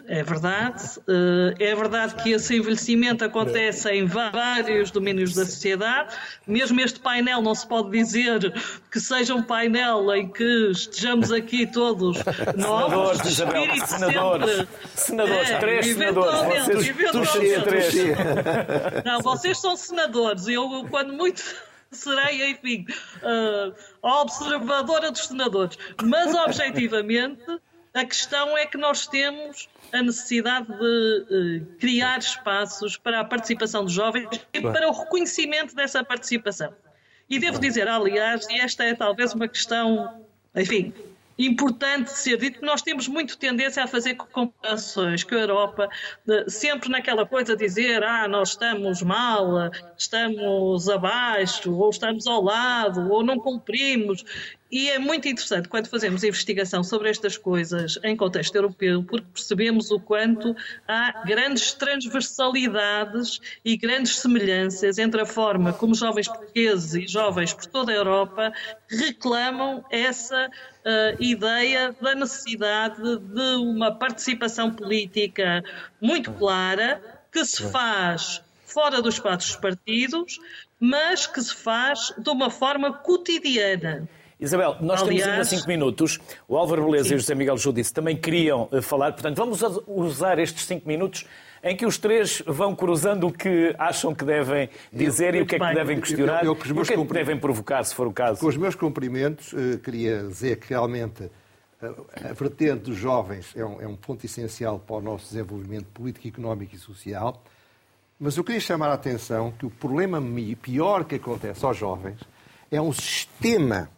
É verdade. Eh, é verdade que esse envelhecimento acontece em vários domínios da sociedade. Mesmo este painel não se pode dizer que seja um painel em que estejamos aqui todos novos. Senadores, Isabel, senadores. Sempre... Senadores, é, três senadores. Vocês, eventualmente. três. Não, vocês são senadores. Eu, quando muito serei, enfim, uh, observadora dos senadores. Mas, objetivamente, a questão é que nós temos a necessidade de uh, criar espaços para a participação dos jovens e para o reconhecimento dessa participação. E devo dizer, aliás, e esta é talvez uma questão, enfim, importante ser dito que nós temos muito tendência a fazer comparações com a Europa, de, sempre naquela coisa de dizer, ah, nós estamos mal, estamos abaixo, ou estamos ao lado, ou não cumprimos. E é muito interessante quando fazemos investigação sobre estas coisas em contexto europeu, porque percebemos o quanto há grandes transversalidades e grandes semelhanças entre a forma como jovens portugueses e jovens por toda a Europa reclamam essa uh, ideia da necessidade de uma participação política muito clara que se faz fora dos espaços dos partidos, mas que se faz de uma forma cotidiana. Isabel, nós Aliás... temos ainda cinco minutos. O Álvaro Beleza Sim. e o José Miguel Judice também queriam eh, falar, portanto, vamos usar estes cinco minutos em que os três vão cruzando o que acham que devem dizer eu, e o que é que bem. devem questionar eu, eu, eu, e o que é que devem provocar, se for o caso. Com os meus cumprimentos, eh, queria dizer que realmente eh, a vertente dos jovens é um, é um ponto essencial para o nosso desenvolvimento político, económico e social, mas eu queria chamar a atenção que o problema pior que acontece aos jovens É um sistema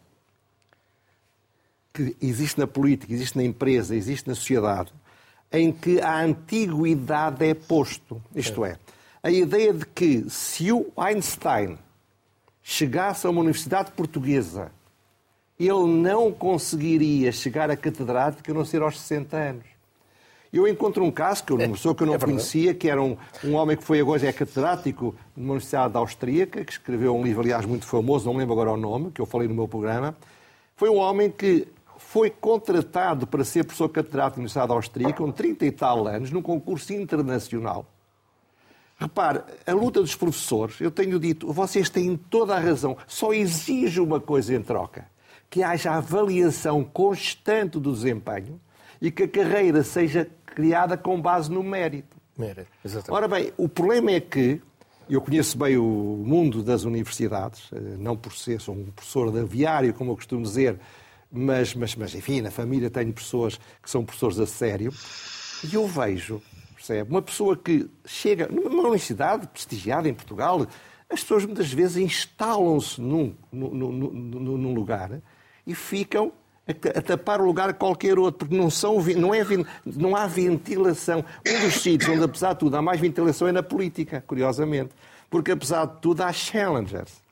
que existe na política, existe na empresa, existe na sociedade, em que a antiguidade é posto. Isto é, a ideia de que se o Einstein chegasse a uma universidade portuguesa, ele não conseguiria chegar à catedrática a não ser aos 60 anos. Eu encontro um caso, que eu, uma pessoa que eu não é conhecia, que era um, um homem que foi agora é catedrático numa universidade austríaca, que escreveu um livro, aliás, muito famoso, não me lembro agora o nome, que eu falei no meu programa. Foi um homem que foi contratado para ser professor catedrático na Universidade Austríaca, com 30 e tal anos, num concurso internacional. Repare, a luta dos professores, eu tenho dito, vocês têm toda a razão, só exige uma coisa em troca: que haja avaliação constante do desempenho e que a carreira seja criada com base no mérito. Mérito, exatamente. Ora bem, o problema é que eu conheço bem o mundo das universidades, eh, não por ser, sou um professor de aviário, como eu costumo dizer, mas, mas, mas enfim, na família tenho pessoas que são professores a sério, e eu vejo, percebe, uma pessoa que chega numa universidade prestigiada em Portugal, as pessoas muitas vezes instalam-se num, num, num, num lugar e ficam a tapar o lugar a qualquer outro, porque não, são, não, é, não há ventilação. Um dos sítios onde, apesar de tudo, há mais ventilação é na política, curiosamente. Porque, apesar de tudo, há challengers.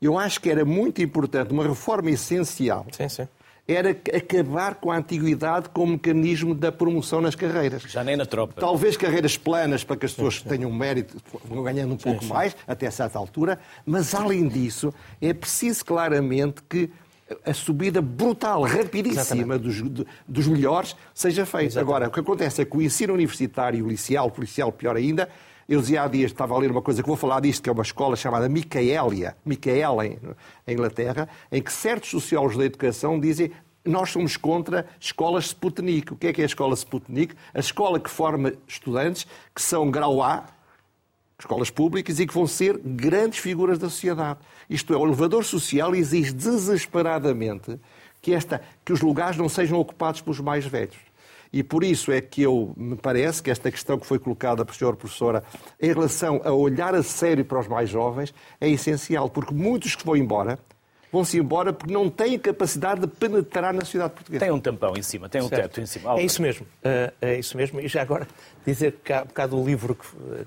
Eu acho que era muito importante, uma reforma essencial, sim, sim. Era acabar com a antiguidade como mecanismo da promoção nas carreiras. Já nem na tropa. Talvez carreiras planas para que as pessoas sim, tenham mérito, vão ganhando um pouco mais, até certa altura, mas, além disso, é preciso claramente que a subida brutal, rapidíssima dos, dos, melhores seja feita. Exatamente. Agora, o que acontece é que o ensino universitário, o policial, pior ainda, eu dizia há dias, estava a ler uma coisa que vou falar disto, que é uma escola chamada Micaelia, Micaela, em, em Inglaterra, em que certos sociólogos da educação dizem nós somos contra escolas Sputnik. O que é que é a escola Sputnik? A escola que forma estudantes que são grau A, escolas públicas, e que vão ser grandes figuras da sociedade. Isto é, o elevador social exige desesperadamente que, esta, que os lugares não sejam ocupados pelos mais velhos. E por isso é que eu me parece que esta questão que foi colocada pela senhora professora em relação a olhar a sério para os mais jovens é essencial, porque muitos que vão embora vão-se embora porque não têm capacidade de penetrar na sociedade portuguesa. Tem um tampão em cima, tem um certo. teto em cima. É isso mesmo, eh, é isso mesmo. E já agora dizer que há um bocado do livro que,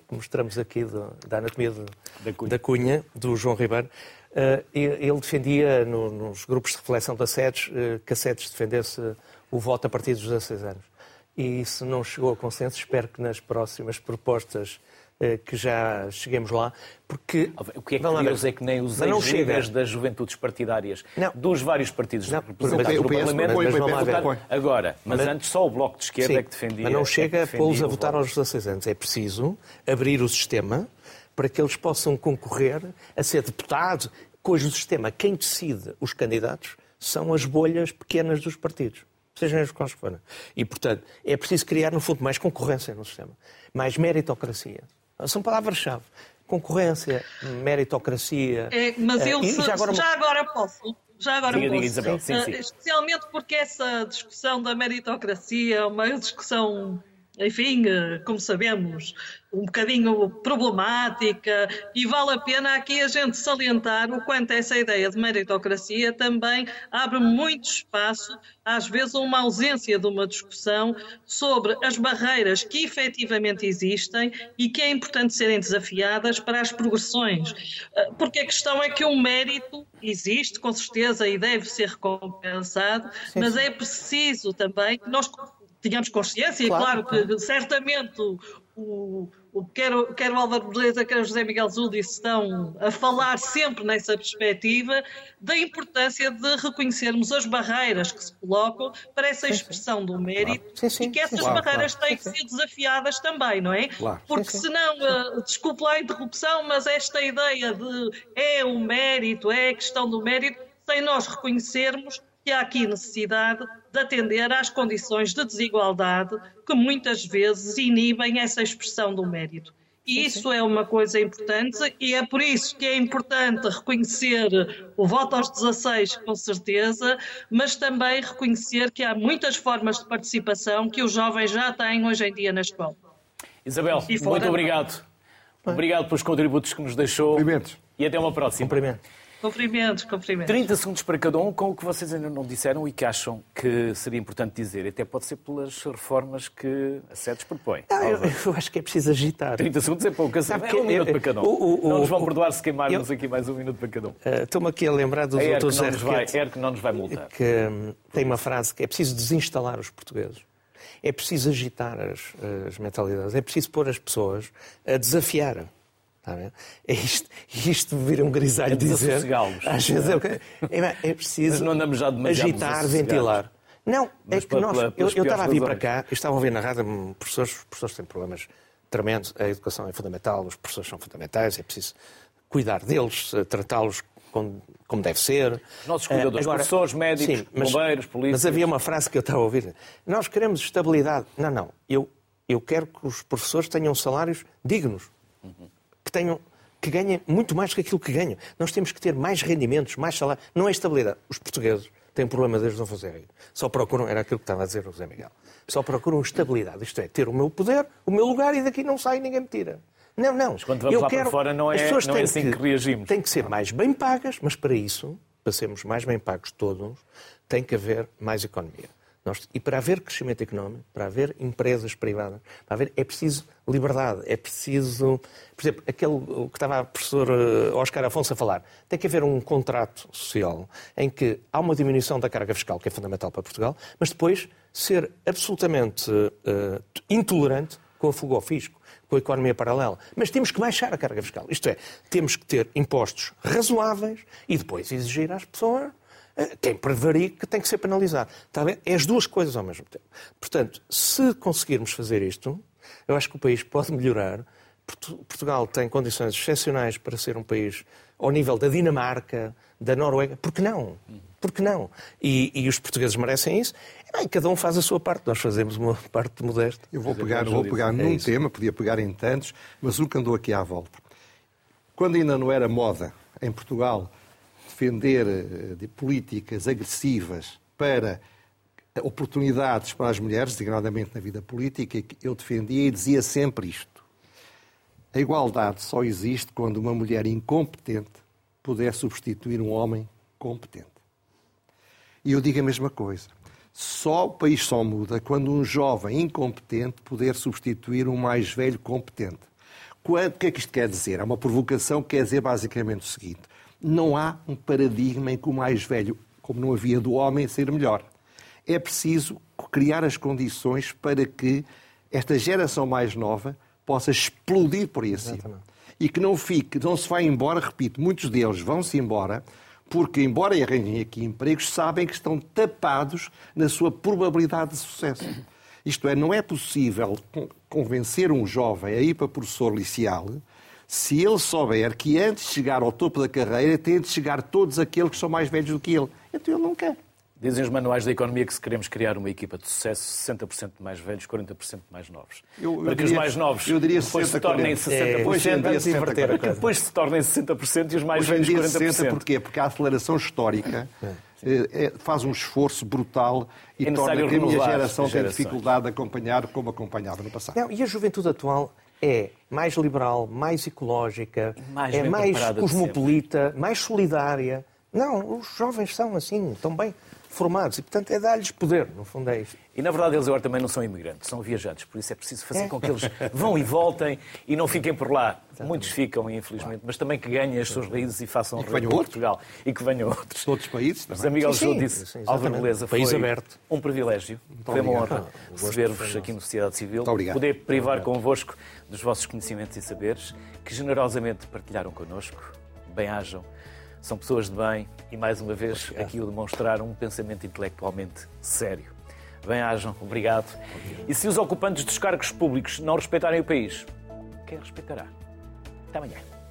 mostramos aqui da Anatomia de, da, cunha. da, cunha. do João Ribeiro, eh, ele defendia nos grupos de reflexão da SEDES eh, que a SEDES defendesse o voto a partir dos 16 anos. E isso não chegou a consenso, espero que nas próximas propostas eh, que já cheguemos lá, porque... O que é que curioso é que nem os ex das juventudes partidárias não. dos vários partidos não, representados no Parlamento põe, põe, agora. Mas, mas, antes só o Bloco de Esquerda sim, é que defendia... Mas não chega a pô-los a votar aos 16 anos. É preciso abrir o sistema para que eles possam concorrer a ser deputado, cujo sistema, quem decide os candidatos, são as bolhas pequenas dos partidos sejam os quais forem. E, portanto, é preciso criar, no fundo, mais concorrência no sistema, mais meritocracia. São palavras-chave. Concorrência, meritocracia. É, mas eu, se, já, agora... já agora posso. Já agora diga, posso. Diga, Isabel. Sim, sim. Uh, especialmente porque essa discussão da meritocracia é uma discussão enfim, eh, como sabemos, um bocadinho problemática e vale a pena aqui a gente salientar o quanto essa ideia de meritocracia também abre muito espaço, às vezes, a uma ausência de uma discussão sobre as barreiras que efetivamente existem e que é importante serem desafiadas para as progressões. Eh, porque a questão é que o mérito existe, com certeza, e deve ser recompensado, mas é preciso também que nós tínhamos consciência, claro, e claro que certamente o, o, quer, quer o Álvaro Beleza, quer o José Miguel Zúdice estão a falar sempre nessa perspectiva da importância de reconhecermos as barreiras que se colocam para essa expressão do mérito sim, sim, e que essas claro, barreiras claro. têm que ser desafiadas também, não é? Porque senão, uh, desculpe lá a interrupção, mas esta ideia de é o mérito, é a questão do mérito, sem nós reconhecermos que há aqui necessidade de atender às condições de desigualdade que muitas vezes inibem essa expressão do mérito. E isso é uma coisa importante e é por isso que é importante reconhecer o voto aos 16, com certeza, mas também reconhecer que há muitas formas de participação que os jovens já têm hoje em dia na escola. Isabel, muito obrigado. Obrigado pelos contributos que nos deixou. Cumprimentos. E até uma próxima. Cumprimento. Cumprimentos, cumprimentos. 30 segundos para cada um com o que vocês ainda não disseram e que acham que seria importante dizer. Até pode ser pelas reformas que a SEDES propõe. Não, eu, eu, acho que é preciso agitar. 30 segundos é pouco. Sabe é um minuto para cada um. O, o, não nos vão perdoar se queimarmos eu, aqui mais um minuto para cada um. Uh, Estou-me aqui a lembrar do Dr. Zé é que não nos vai multar. Que um, tem uma frase que é preciso desinstalar os portugueses. É preciso agitar as, as mentalidades. É preciso pôr as pessoas a desafiar. É isto, isto vir um grisalho é dizer. Às vezes é, é, é preciso agitar, ventilar. Não, Mas é que nós. Pela, eu, eu estava a vir para cá, eu estava a ouvir na rádio, professores, os professores têm problemas tremendos, a educação é fundamental, os professores são fundamentais, é preciso cuidar deles, tratá-los como, deve ser. Nossos cuidadores, Agora, professores, médicos, sim, mas, bombeiros, polícias. Mas havia uma frase que eu estava a ouvir. Nós queremos estabilidade. Não, não. Eu, eu quero que os professores tenham salários dignos. Uhum tenham que ganhem muito mais do que aquilo que ganham. Nós temos que ter mais rendimentos, mais salário. Não é estabilidade. Os portugueses têm problema deles não fazerem. Só procuram, era aquilo que estava a dizer o José Miguel, só procuram estabilidade. Isto é, ter o meu poder, o meu lugar e daqui não sai ninguém me tira. Não, não. Mas quando vamos eu lá quero... para fora não é, As pessoas não é assim que, que reagimos. Têm que ser mais bem pagas, mas para isso, para sermos mais bem pagos todos, tem que haver mais economia. Nós, e para haver crescimento económico, para haver empresas privadas, para haver, é preciso liberdade, é preciso. Por exemplo, aquele que estava o professor eh, Oscar Afonso a falar, tem que haver um contrato social em que há uma diminuição da carga fiscal, que é fundamental para Portugal, mas depois ser absolutamente uh, intolerante com a fuga ao fisco, com a economia paralela. Mas temos que baixar a carga fiscal. Isto é, temos que ter impostos razoáveis e depois exigir às pessoas quem prevarica tem que ser penalizado. Está bem? É as duas coisas ao mesmo tempo. Portanto, se conseguirmos fazer isto, eu acho que o país pode melhorar. Portugal tem condições excepcionais para ser um país ao nível da Dinamarca, da Noruega. Por que não? Por que não? E, e os portugueses merecem isso. E, bem, cada um faz a sua parte. Nós fazemos uma parte modesta. Eu vou pegar, vou pegar num é tema, podia pegar em tantos, mas um que andou aqui à volta. Quando ainda não era moda em Portugal defender eh, de políticas agressivas para oportunidades para as mulheres, designadamente na vida política, eu defendia e dizia sempre isto. A igualdade só existe quando uma mulher incompetente puder substituir um homem competente. E eu digo a mesma coisa. Só o país só muda quando um jovem incompetente puder substituir um mais velho competente. O que é que isto quer dizer? É uma provocação que quer dizer basicamente o seguinte: não há um paradigma em que o mais velho, como não havia do homem, ser melhor. É preciso criar as condições para que esta geração mais nova possa explodir por aí acima. E que não fique, não se vá embora, repito, muitos deles vão-se embora, porque, embora arranjem aqui empregos, sabem que estão tapados na sua probabilidade de sucesso. Isto é, não é possível convencer um jovem a ir para professor liceal se ele souber que antes de chegar ao topo da carreira tem de chegar todos aqueles que são mais velhos do que ele. Então ele não quer. Dizem os manuais da economia que se queremos criar uma equipa de sucesso, 60% mais velhos, 40% mais novos. Eu, Para que diria, os mais novos eu diria depois se tornem 60%, é, depois, depois se tornem 60% e os mais velhos 40%. 60 porquê? Porque a aceleração histórica é, é, faz um esforço brutal e é torna que a minha geração tem dificuldade de acompanhar como acompanhava no passado. Não, e a juventude atual é mais liberal, mais ecológica, mais é mais cosmopolita, mais solidária. Não, os jovens são assim, tão bem formados e, portanto, é dar-lhes poder, no fundo é isto. E, na verdade, eles agora também não são imigrantes, são viajantes, por isso é preciso fazer é. com que eles vão e voltem e não fiquem por lá. Exatamente. Muitos ficam, infelizmente, mas também que ganhem as suas raízes e façam e que venham Portugal e que venham outros. Outros países também. José Miguel Jô disse, sim, Álvaro Beleza, País foi aberto. um privilégio, foi uma honra receber-vos aqui no Sociedade Civil, poder privar convosco dos vossos conhecimentos e saberes, que generosamente partilharam connosco. Bem-ajam são pessoas de bem e, mais uma vez, aqui o demonstraram um pensamento intelectualmente sério. Bem-ajam, obrigado. obrigado. E se os ocupantes dos cargos públicos não respeitarem o país, quem respeitará? Até amanhã.